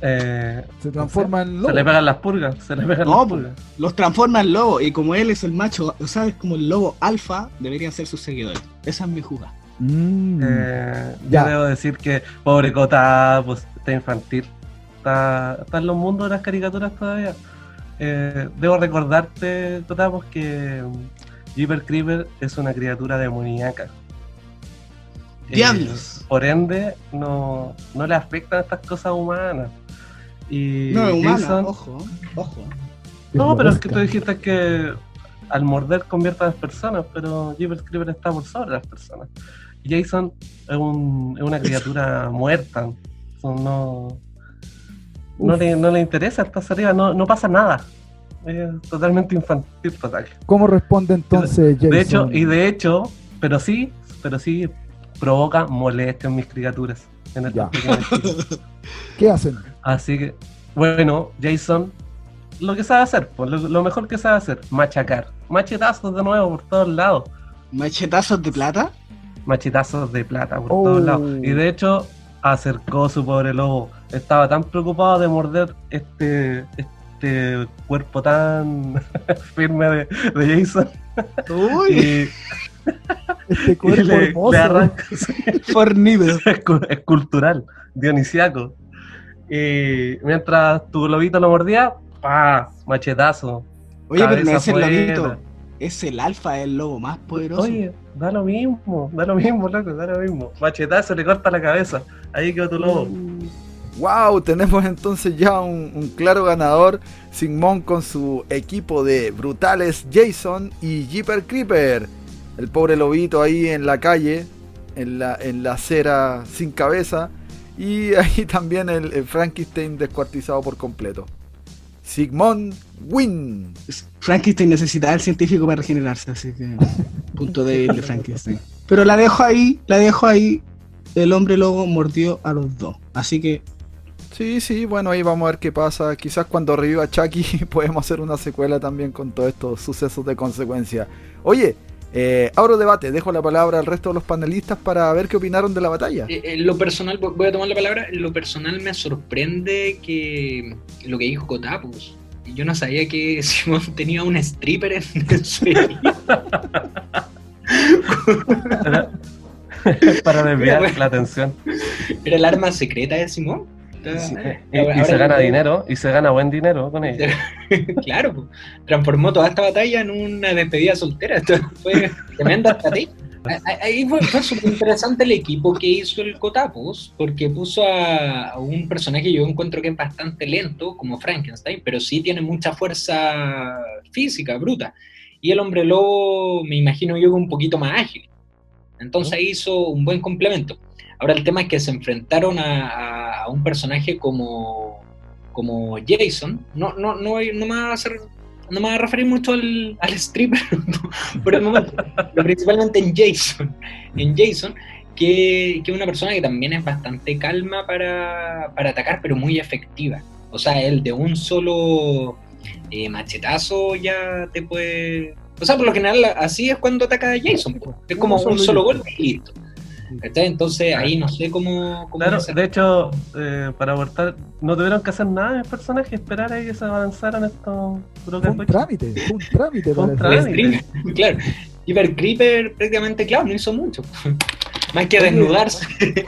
Eh, Se transforma en lobo. se le pegan las purgas, se le pegan No, las purgas. los transforma en lobo y como él es el macho, o sabes, como el lobo alfa, deberían ser sus seguidores. Esa es mi jugada. Mm. Eh, Ya. Yo debo decir que pobre Cota, pues está infantil. Está, está en los mundos de las caricaturas todavía. Eh, debo recordarte, Cota, pues que Jeeper Creeper es una criatura demoníaca. Eh, ¡Diablos! por ende, no, no le afectan estas cosas humanas. Y No humana, Jason- ojo, ojo. no, pero es que tú dijiste que al morder convierte a las personas, pero Jeepers Creeper está por sobre las personas. Jason es, un, es una criatura muerta. No, le, no le interesa, está hacia arriba, no, no pasa nada. Es totalmente infantil ataque. ¿Cómo responde entonces Jason? De hecho, y de hecho, pero sí, pero sí provoca molestia en mis criaturas. En chicos. ¿Qué hacen? Así que, bueno, Jason, lo que sabe hacer, pues, lo, lo mejor que sabe hacer, machacar. Machetazos de nuevo por todos lados. Machetazos de plata. Machetazos de plata por Oh. todos lados. Y de hecho, acercó su pobre lobo. Estaba tan preocupado de morder este, este cuerpo tan firme de, de Jason. Uy, Y, Este y cuerpo le, hermoso. le arranca, fornido. escu- escultural, dionisiaco. Y mientras tu globito lo mordía, ¡pa! Machetazo. Oye, pero no es el lobito. Es el alfa, el lobo más poderoso. Oye, da lo mismo, da lo mismo, loco, da lo mismo. Machetazo le corta la cabeza. Ahí quedó tu lobo. Wow, tenemos entonces ya un, un claro ganador. Sigmon con su equipo de brutales Jason y Jeeper Creeper. El pobre lobito ahí en la calle, en la, en la acera sin cabeza. Y ahí también el, el Frankenstein descuartizado por completo. Sigmund win. Frankenstein necesitaba el científico para regenerarse, así que punto débil de Frankenstein. Pero la dejo ahí, la dejo ahí. El hombre lobo mordió a los dos. Así que Sí, sí, bueno, ahí vamos a ver qué pasa. Quizás cuando reviva Chucky podemos hacer una secuela también con todos estos sucesos de consecuencia. Oye, eh, abro debate, dejo la palabra al resto de los panelistas para ver qué opinaron de la batalla. Eh, En lo personal, vo- voy a tomar la palabra, en lo personal me sorprende que lo que dijo Cotapus. Yo no sabía que Simón tenía un stripper en, su Para desviar Mira, la atención. Era el arma secreta de Simón. Está- Sí. Y, ahora- y se gana dinero, y se gana buen dinero con ella. claro, transformó toda esta batalla en una despedida soltera. Esto fue tremenda estrategia. Ahí fue, fue súper interesante el equipo que hizo el Cotapus, porque puso a, a un personaje que yo encuentro que es bastante lento, como Frankenstein, pero sí tiene mucha fuerza física, bruta. Y el hombre lobo, me imagino yo, un poquito más ágil. Entonces hizo un buen complemento. Ahora el tema es que se enfrentaron a, un personaje como, como Jason. No, no, no, no me va a hacer, no me va a referir mucho al, al stripper por el momento, pero principalmente en Jason. En Jason, que, que es una persona que también es bastante calma para, para atacar, pero muy efectiva. O sea, él de un solo eh, machetazo ya te puede. O sea, por lo general así es cuando ataca a Jason. Es como un solo golpe y listo. ¿Cachai? Entonces ahí no sé cómo. cómo Claro, hacer. de hecho, eh, para abortar, no tuvieron que hacer nada mis personajes, esperar a que se avanzaran estos un trámite, un trámite un trámite. Claro. Hyper Creeper prácticamente, claro, no hizo mucho. Más que desnudarse.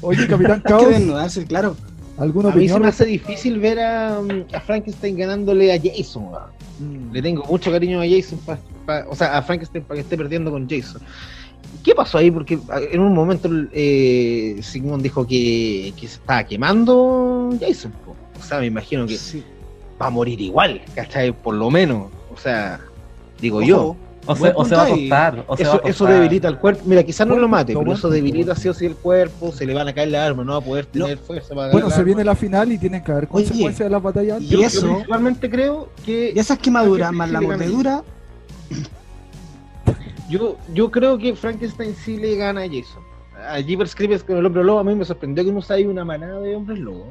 Oye, Capitán hay que Caos, desnudarse, claro. ¿alguna A mí se opinión? me hace difícil ver a, mm, a Frankenstein ganándole a Jason. Mm. Le tengo mucho cariño a Jason, pa- pa- o sea, a Frankenstein para que esté perdiendo con Jason. ¿Qué pasó ahí? Porque en un momento eh, Sigmund dijo que, que se estaba quemando Jason. po. O sea, me imagino que Sí. va a morir igual, ¿cachai? Por lo menos. O sea, digo Ojo, yo. O se, Buen o se va a punto ahí. acostar. O se va a Eso, debilita el cuerpo. Mira, quizás no lo mate, pero eso debilita sí o sí el cuerpo, se le van a caer las armas, no va a poder tener fuerza para Bueno, se viene la final y tienen que haber Oye, consecuencias de las batallas. y Yo, yo eso- principalmente creo que Y esas quemaduras más la mordedura, Yo, yo creo que Frankenstein sí le gana a Jason. a Jeepers Creepers con el hombre lobo, a mí me sorprendió que no usáis una manada de hombres lobo.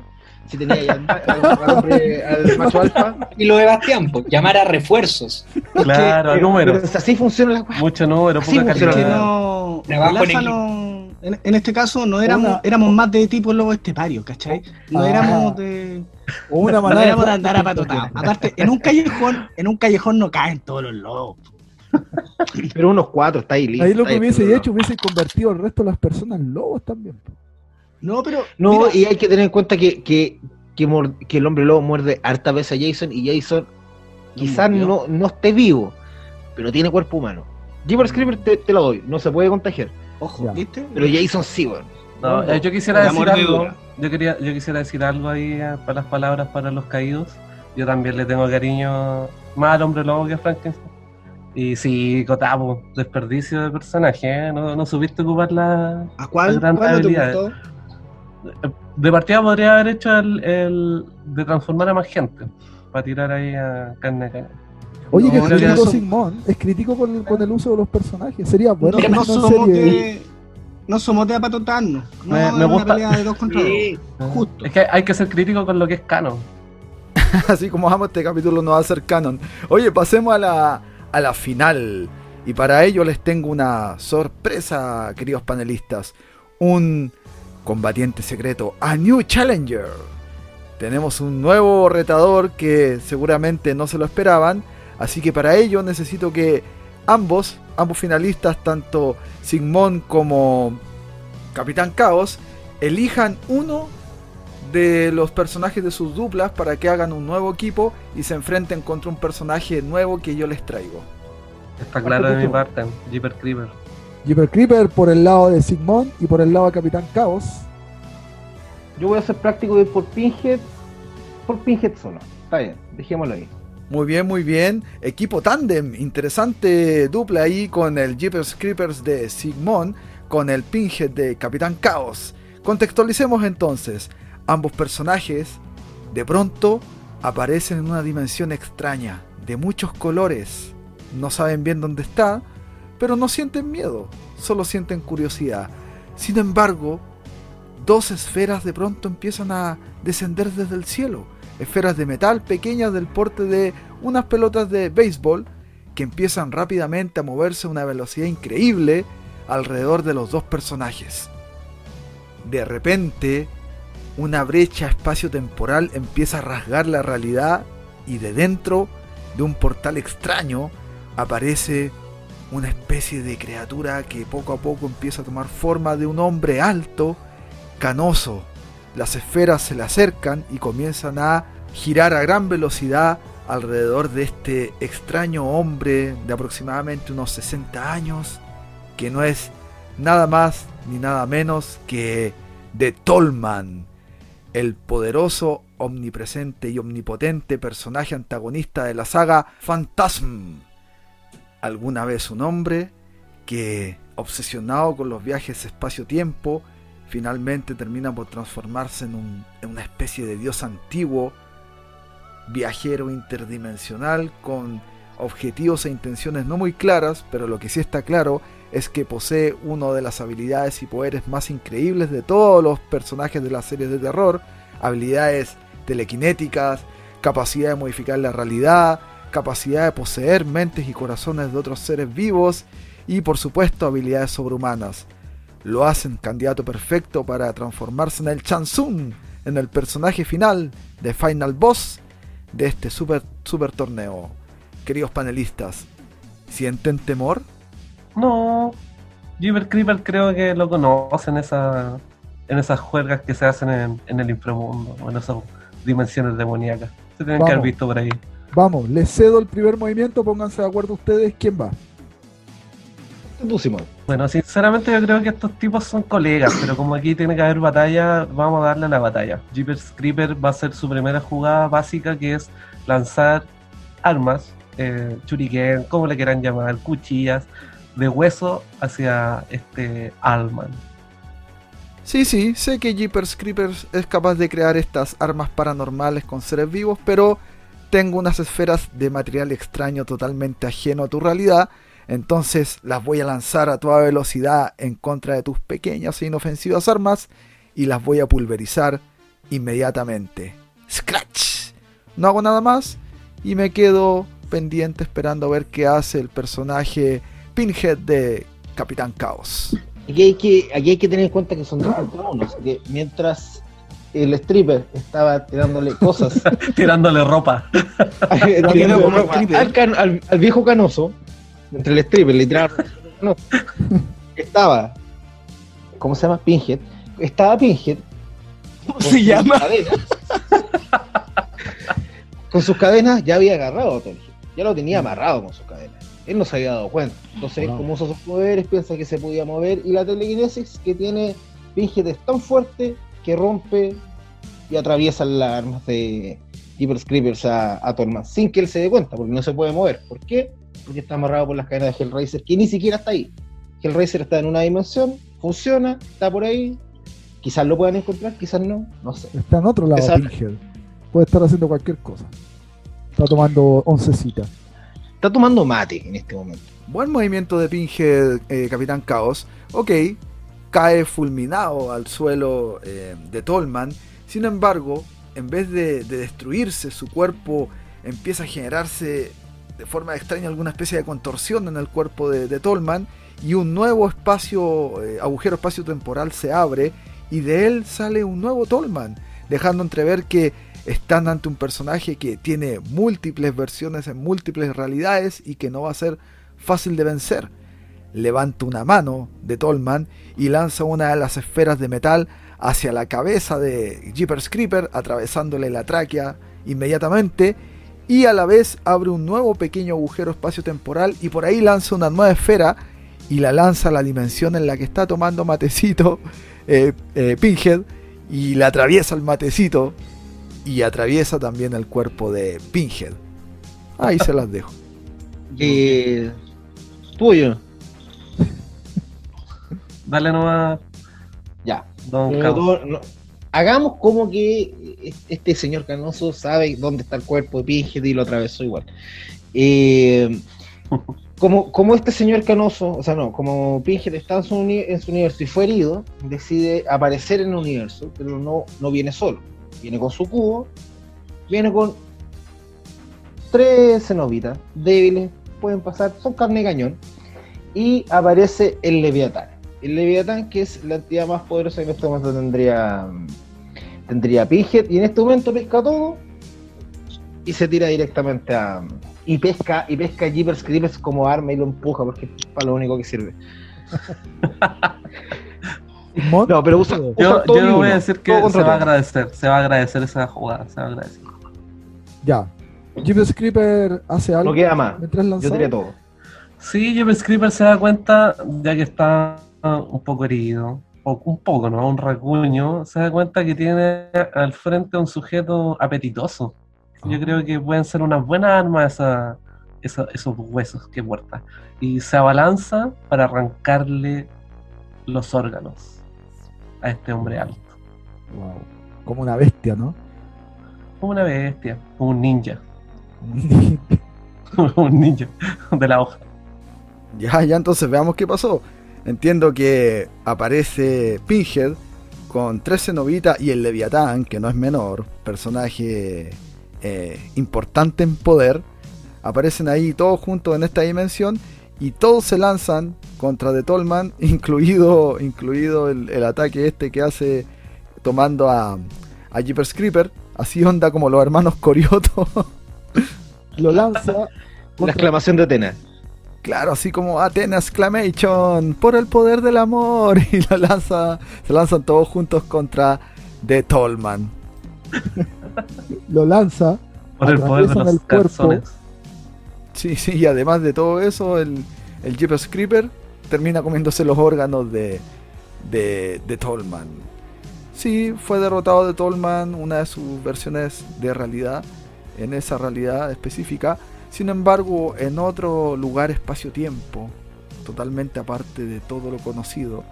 Si tenía ahí al, al- al hombre- al macho alfa. Y lo de Bastián, pues, llamar a refuerzos. Claro, Pero- números. pero así funciona la weá. Mucho número, Así poca calidad. no, en alfa equipo. no- en, en este caso no éramos, Una- éramos más de tipo lobo estepario, ¿cachai? No Ah. éramos de, una no manada éramos de de andar a patotar. Aparte, en un callejón, en un callejón no caen todos los lobos. Pero unos cuatro, está ahí listo. Ahí lo que ahí, hubiese hecho hubiese convertido al resto de las personas en lobos también. No, pero No, mira, y hay que tener en cuenta que, que, que, que el hombre lobo muerde harta vez a Jason y Jason quizás no, no esté vivo, pero tiene cuerpo humano. Jeepers Creepers te, te lo doy, no se puede contagiar. ojo, Ya. ¿viste? Pero Jason sí. No, eh, yo quisiera decir algo. Yo quería, yo quisiera decir algo ahí eh, para las palabras para los caídos. Yo también le tengo cariño más al hombre lobo que a Frankenstein. Y sí, Cotapo, desperdicio de personaje, ¿eh? no, no supiste ocupar la. ¿A cuál? gran ¿Cuál no te habilidad. gustó? De partida podría haber hecho el, el de transformar a más gente. Para tirar ahí a carne a. Oye, que es crítico eso- Sigmund, es crítico con, con el uso de los personajes. Sería bueno no, que no somos serie. de, no somos de apatotarnos. No, Me- es me una gusta- pelea de dos contra Sí. dos. Justo. Es que hay que ser crítico con lo que es canon. Así como vamos, este capítulo no va a ser canon. Oye, pasemos a la, a la final. Y para ello les tengo una sorpresa, queridos panelistas. Un combatiente secreto, a New Challenger. Tenemos un nuevo retador que seguramente no se lo esperaban. Así que para ello necesito que ambos, ambos finalistas, tanto Sigmund como Capitán Caos, elijan uno de los personajes de sus duplas para que hagan un nuevo equipo y se enfrenten contra un personaje nuevo que yo les traigo. Está claro de mi parte. Jeeper Creeper. Jeeper Creeper por el lado de Sigmund y por el lado de Capitán Caos. Yo voy a ser práctico de ir por Pinhead, por Pinhead solo. Está bien, dejémoslo ahí. Muy bien, muy bien. Equipo Tandem, interesante dupla ahí con el Jeepers Creepers de Sigmund, con el Pinhead de Capitán Caos. Contextualicemos entonces. Ambos personajes de pronto aparecen en una dimensión extraña, de muchos colores. No saben bien dónde está, pero no sienten miedo, solo sienten curiosidad. Sin embargo, dos esferas de pronto empiezan a descender desde el cielo. Esferas de metal pequeñas del porte de unas pelotas de béisbol que empiezan rápidamente a moverse a una velocidad increíble alrededor de los dos personajes. De repente, una brecha espacio-temporal empieza a rasgar la realidad y de dentro de un portal extraño aparece una especie de criatura que poco a poco empieza a tomar forma de un hombre alto, canoso. Las esferas se le acercan y comienzan a girar a gran velocidad alrededor de este extraño hombre de aproximadamente unos 60 años, que no es nada más ni nada menos que de Tolman, el poderoso, omnipresente y omnipotente personaje antagonista de la saga Phantasm. Alguna vez un hombre que, obsesionado con los viajes espacio-tiempo, finalmente termina por transformarse en, un- en una especie de dios antiguo, viajero interdimensional con objetivos e intenciones no muy claras, pero lo que sí está claro es que posee una de las habilidades y poderes más increíbles de todos los personajes de las series de terror, habilidades telequinéticas, capacidad de modificar la realidad, capacidad de poseer mentes y corazones de otros seres vivos y por supuesto habilidades sobrehumanas. Lo hacen candidato perfecto para transformarse en el Chansung, en el personaje final de Final Boss de este super, super torneo. Queridos panelistas, ¿sienten temor? No. Jeeper Creeper creo que lo conocen esa, en esas juergas que se hacen en, en el inframundo o en esas dimensiones demoníacas. Se tienen que haber visto por ahí. Vamos, les cedo el primer movimiento, pónganse de acuerdo ustedes quién va. Bueno, sinceramente yo creo que estos tipos son colegas, pero como aquí tiene que haber batalla, vamos a darle la batalla. Jeepers Creeper va a ser su primera jugada básica, que es lanzar armas, eh, shuriken, como le quieran llamar, cuchillas, de hueso hacia este Alman. Sí, sí, sé que Jeepers Creepers es capaz de crear estas armas paranormales con seres vivos, pero tengo unas esferas de material extraño totalmente ajeno a tu realidad, Entonces las voy a lanzar a toda velocidad en contra de tus pequeñas e inofensivas armas y las voy a pulverizar inmediatamente. Scratch. No hago nada más y me quedo pendiente esperando a ver qué hace el personaje Pinhead de Capitán Caos. Aquí hay que, aquí hay que tener en cuenta que son dos contra uno, así que mientras el stripper estaba tirándole cosas Tirándole ropa. tirándole al, can- al- al viejo canoso, entre el stripper, literal, no, estaba, ¿cómo se llama? Pinhead. Estaba Pinhead ¿Cómo con se sus llama? cadenas. con sus cadenas ya había agarrado a Tolkien. Ya lo tenía amarrado con sus cadenas. Él no se había dado cuenta. Entonces, Wow. como usa sus poderes, piensa que se podía mover. Y la telequinesis que tiene Pinhead es tan fuerte que rompe y atraviesa las armas de Jeepers Creepers a, a Tormund sin que él se dé cuenta, porque no se puede mover. ¿Por qué? Porque está amarrado por las cadenas de Hellraiser, que ni siquiera está ahí. Hellraiser está en una dimensión, funciona, está por ahí. Quizás lo puedan encontrar, quizás no, no sé. Está en otro lado. Puede estar haciendo cualquier cosa. Está tomando oncecita. Está tomando mate en este momento. Buen movimiento de Pinhead, eh, Capitán Caos. Ok, cae fulminado al suelo eh, de Tolman. Sin embargo, en vez de, de destruirse, su cuerpo empieza a generarse de forma extraña alguna especie de contorsión en el cuerpo de, Tolman. Y un nuevo espacio, eh, agujero espacio-temporal se abre. Y de él sale un nuevo Tolman. Dejando entrever que están ante un personaje que tiene múltiples versiones en múltiples realidades y que no va a ser fácil de vencer. Levanta una mano de Tolman y lanza una de las esferas de metal hacia la cabeza de Jeepers Creeper, atravesándole la tráquea inmediatamente. Y a la vez abre un nuevo pequeño agujero espacio-temporal y por ahí lanza una nueva esfera y la lanza a la dimensión en la que está tomando matecito eh, eh, Pinhead y la atraviesa el matecito y atraviesa también el cuerpo de Pinhead. Ahí se las dejo. Eh, tuyo. Dale nomás, Ya. don No, no, no. Hagamos como que este señor Canoso sabe dónde está el cuerpo de Pinhead y lo atravesó igual. Eh, como, como este señor Canoso, o sea, no, como Pinhead está en su, en su universo y fue herido, decide aparecer en el universo, pero no, no viene solo. Viene con su cubo, viene con tres cenobitas débiles, pueden pasar, son carne de cañón, y aparece el Leviatán. El Leviatán, que es la entidad más poderosa que en este momento tendría, tendría Pinhead, y en este momento pesca todo y se tira directamente a. Y pesca, y pesca Jeepers Creepers como arma y lo empuja porque es para lo único que sirve. Mod, No, pero usa, Yo, usa todo yo y voy uno, a decir que se va a agradecer, se va a agradecer esa jugada, se va a agradecer. Ya. Jeepers Creeper hace algo. Queda más. Mientras Yo tiré todo. Sí, Jeepers Creeper se da cuenta, ya que está un poco herido, o un poco, ¿no? Un rasguño, se da cuenta que tiene al frente un sujeto apetitoso. Yo creo que pueden ser unas buenas armas esa- esa- esos huesos que porta. Y se abalanza para arrancarle los órganos a este hombre alto. Wow. Como una bestia, ¿no? Como una bestia, como un ninja. un ninja de la hoja. Ya, ya entonces veamos qué pasó. Entiendo que aparece Pinhead con tres cenobitas y el Leviatán, que no es menor, personaje eh, importante en poder. Aparecen ahí todos juntos en esta dimensión y todos se lanzan contra The Tolman, incluido, incluido el, el ataque este que hace tomando a, a Jeepers Creeper. Así onda como los hermanos Corioto. Lo lanza. La contra- exclamación de Atena. Claro, así como Athena Exclamation, por el poder del amor. Y lo lanza, se lanzan todos juntos contra The Tolman. Lo lanza. Por el poder de los el cuerpo. calzones. Sí, sí, y además de todo eso, el, el Jeepers Creeper termina comiéndose los órganos de, de, de Tolman. Sí, fue derrotado de Tolman, una de sus versiones de realidad, en esa realidad específica. Sin embargo, en otro lugar espacio-tiempo, totalmente aparte de todo lo conocido,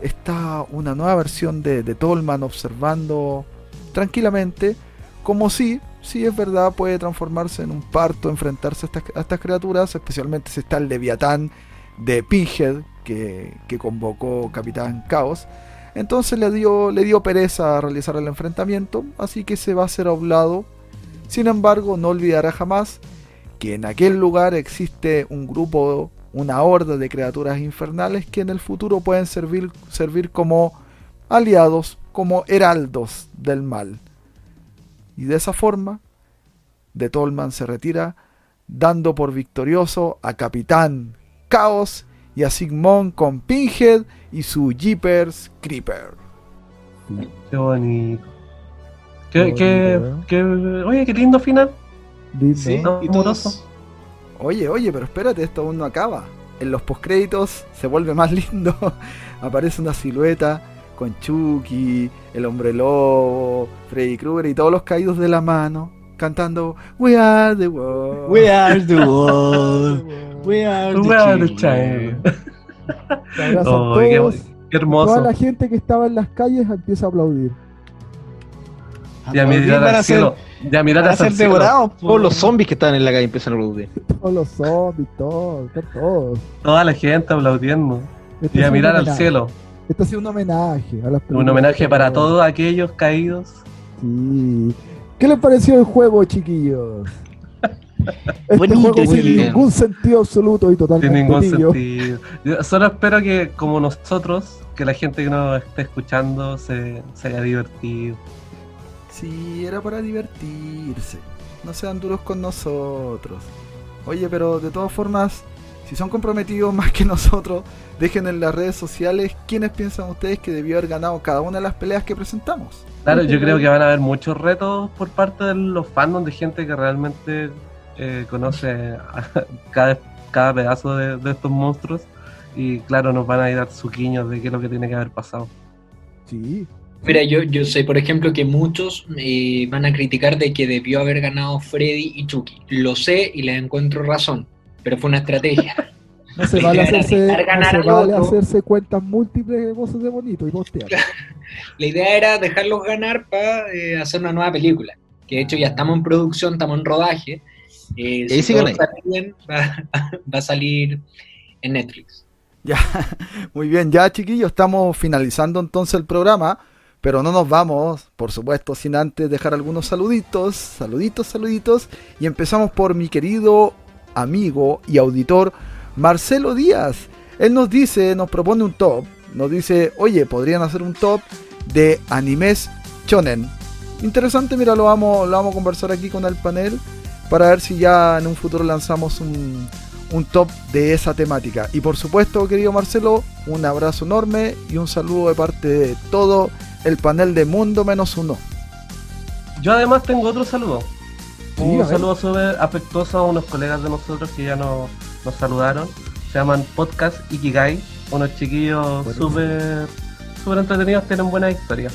está una nueva versión de, de Tolman observando tranquilamente como si sí es verdad, puede transformarse en un parto, enfrentarse a estas, a estas criaturas, especialmente si está el Leviatán de Pinhead que, que convocó Capitán Caos. Entonces le dio, le dio pereza a realizar el enfrentamiento, así que se va a hacer a un lado. Sin embargo, no olvidará jamás que en aquel lugar existe un grupo, una horda de criaturas infernales que en el futuro pueden servir, servir como aliados, como heraldos del mal. Y de esa forma, de Tolman se retira, dando por victorioso a Capitán Caos y a Sigmund con Pinhead y su Jeepers Creeper. Qué bonito. Qué Qué, qué, bonito, ¿eh? qué- oye, qué lindo final. Lindo. Sí, No, y amoroso. todos, Oye, oye, pero espérate, esto aún no acaba. En los postcréditos se vuelve más lindo. Aparece una silueta con Chucky, el hombre lobo, Freddy Krueger y todos los caídos de la mano cantando We are the world. We are the world. We are the We are the children. child. Se abrazan Oh, qué, todos. qué Toda hermoso. la gente que estaba en las calles empieza a aplaudir. Ya mirar al cielo. Ya mirar hacia ser el cielo. devorados. Todos los zombies que estaban en la calle empiezan a aplaudir. Todos los zombies, todos, todos. Toda la gente aplaudiendo. Este Y a mirar al cielo. Este ha sido un homenaje a las Un homenaje para todos aquellos caídos. Sí. ¿Qué les pareció el juego, chiquillos? Este Bonito, juego sin muy bien. ningún sentido absoluto y Sin totalmente ningún tibio. sentido. Yo solo espero que, como nosotros, que la gente que nos esté escuchando se, se haya divertido. Sí, era para divertirse. No sean duros con nosotros. Oye, pero de todas formas, si son comprometidos más que nosotros, dejen en las redes sociales quiénes piensan ustedes que debió haber ganado cada una de las peleas que presentamos. Claro, yo creo que van a haber muchos retos por parte de los fandoms de gente que realmente eh, conoce a- cada, cada pedazo de, de estos monstruos. Y claro, nos van a dar suquiños de qué es lo que tiene que haber pasado. Sí. Mira, yo, yo sé, por ejemplo, que muchos eh, van a criticar de que debió haber ganado Freddy y Chucky. Lo sé y les encuentro razón, pero fue una estrategia. No se vale hacerse, no ganar se al vale hacerse cuentas múltiples de cosas de bonito y postear. La idea era dejarlos ganar para hacer una nueva película. Que de hecho ya estamos en producción, estamos en rodaje. Eh, Y ahí si todo bien, va, va a salir en Netflix. Ya, muy bien, ya chiquillos, estamos finalizando entonces el programa, pero no nos vamos, por supuesto, sin antes dejar algunos saluditos, saluditos, saluditos, y empezamos por mi querido amigo y auditor Marcelo Díaz. Él nos dice, nos propone un top, nos dice, oye, podrían hacer un top de animes shonen. Interesante, mira, lo vamos, lo vamos a conversar aquí con el panel para ver si ya en un futuro lanzamos un, un top de esa temática. Y por supuesto, querido Marcelo, un abrazo enorme y un saludo de parte de todo el panel de Mundo Menos Uno. Yo además tengo otro saludo. Sí, un saludo súper afectuoso a unos colegas de nosotros que ya nos, nos saludaron. Se llaman Podcast Ikigai. Unos chiquillos Buenísimo. súper súper entretenidos, tienen buena historia.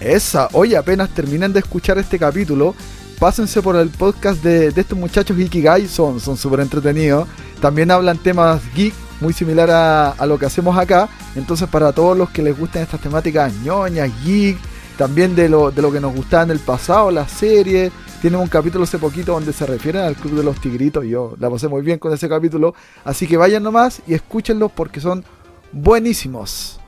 Esa, oye, apenas terminen de escuchar este capítulo, pásense por el podcast de, de estos muchachos Ikigai, son son súper entretenidos. También hablan temas geek, muy similar a, a lo que hacemos acá. Entonces, para todos los que les gustan estas temáticas ñoñas, geek, también de lo, de lo que nos gustaba en el pasado, la serie. Tienen un capítulo hace poquito donde se refieren al Club de los Tigritos. Yo la pasé muy bien con ese capítulo. Así que vayan nomás y escúchenlos porque son buenísimos.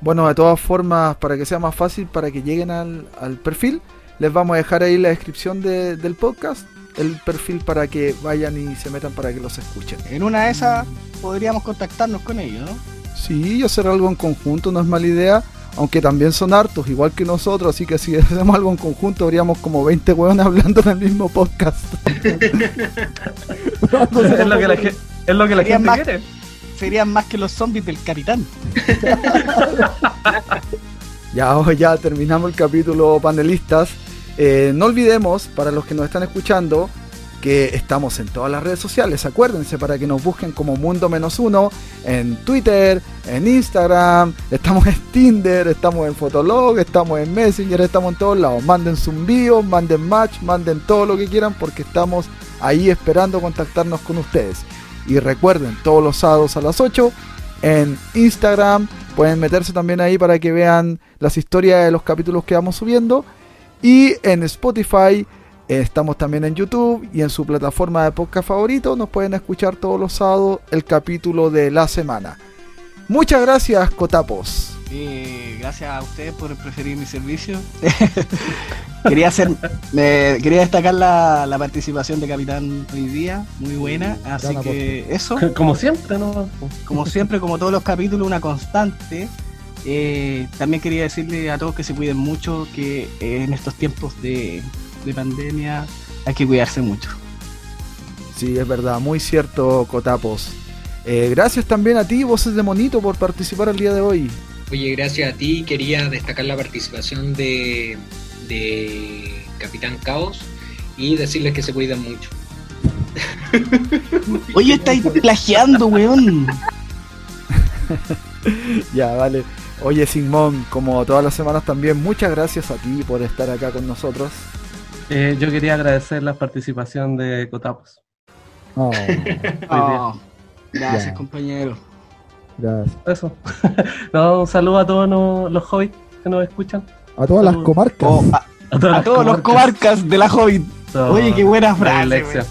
Bueno, de todas formas, para que sea más fácil, para que lleguen al, al perfil, les vamos a dejar ahí la descripción de- del podcast el perfil para que vayan y se metan para que los escuchen. En una de esas podríamos contactarnos con ellos, ¿no? Sí, hacer algo en conjunto no es mala idea, aunque también son hartos, igual que nosotros, así que si hacemos algo en conjunto, habríamos como 20 hueones hablando en el mismo podcast. es lo que la, es lo que la gente más- quiere. Serían más que los zombies del capitán. Ya, oh, ya terminamos el capítulo panelistas. Eh, no olvidemos, para los que nos están escuchando, que estamos en todas las redes sociales. Acuérdense para que nos busquen como Mundo Menos Uno en Twitter, en Instagram, estamos en Tinder, estamos en Fotolog, estamos en Messenger, estamos en todos lados. Manden envío, manden match, manden todo lo que quieran porque estamos ahí esperando contactarnos con ustedes. Y recuerden, todos los sábados a las 8 en Instagram. Pueden meterse también ahí para que vean las historias de los capítulos que vamos subiendo. Y en Spotify Estamos también en YouTube y en su plataforma de podcast favorito. Nos pueden escuchar todos los sábados el capítulo de la semana. Muchas gracias, Cotapos. Eh, gracias a ustedes por preferir mi servicio. quería hacer, me- quería destacar la, la participación de Capitán hoy día, muy buena. Así que eso, Como siempre, ¿no? como siempre, como todos los capítulos, una constante. Eh, también quería decirle a todos que se cuiden mucho, que eh, en estos tiempos de, de pandemia hay que cuidarse mucho. Sí, es verdad, muy cierto, Cotapos. Eh, gracias también a ti, Voces de Monito, por participar el día de hoy. Oye, gracias a ti quería destacar la participación de, de Capitán Caos y decirles que se cuidan mucho. Oye, estáis plagiando, weón. Ya, vale. Oye, Simón, como todas las semanas también, muchas gracias a ti por estar acá con nosotros. Eh, yo quería agradecer la participación de Cotapos. Oh, Oh, gracias, compañero. gracias. Eso. no, un saludo a todos no- los hobbits que nos escuchan. A todas las comarcas. Oh, a, A, todas a las todos los comarcas de la Hobbit. Todo- Oye, qué buena frase. lección.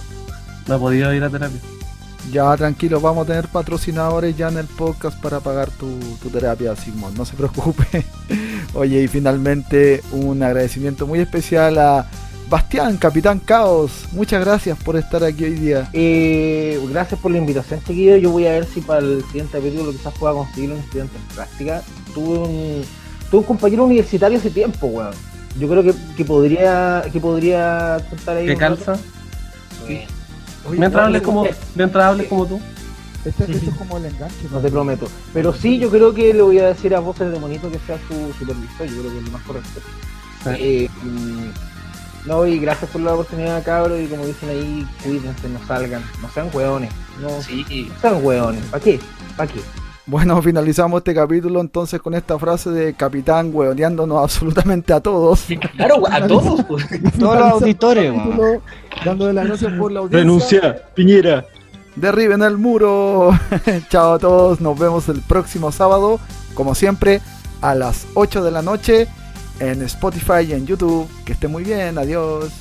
No he podido ir a terapia. Ya, tranquilo, vamos a tener patrocinadores ya en el podcast para pagar tu, tu terapia, Simón, no se preocupe. Oye, y finalmente un agradecimiento muy especial a Bastián, Capitán Caos. Muchas gracias por estar aquí hoy día. Eh, gracias por la invitación, chiquillos. Yo voy a ver si para el siguiente capítulo quizás pueda conseguir un estudiante en práctica. Tuve un, tuve un compañero universitario hace tiempo, weón. Yo creo que, que podría que podría estar ahí. ¿Qué calza? Sí. Oye, Mientras no, hables no, como, no. mientras hables como tú. Este, esto es como el enganche. No te prometo. Pero sí, yo creo que le voy a decir a Voces de Monito que sea su supervisor. Yo creo que es lo más correcto. Sí. Eh, mm, no, y gracias por la oportunidad, cabros. Y como dicen ahí, cuídense, no salgan. No sean hueones. No, Sí, no sean hueones. ¿Para qué? ¿Para qué? Bueno, finalizamos este capítulo entonces con esta frase de Capitán hueoneándonos absolutamente a todos. claro, a todos. pues. Todos los auditores. Capítulo, Dándole las gracias por la audiencia. Piñera. Derriben el muro. Chao a todos, nos vemos el próximo sábado, como siempre, a las 8 de la noche en Spotify y en YouTube. Que esté muy bien, adiós.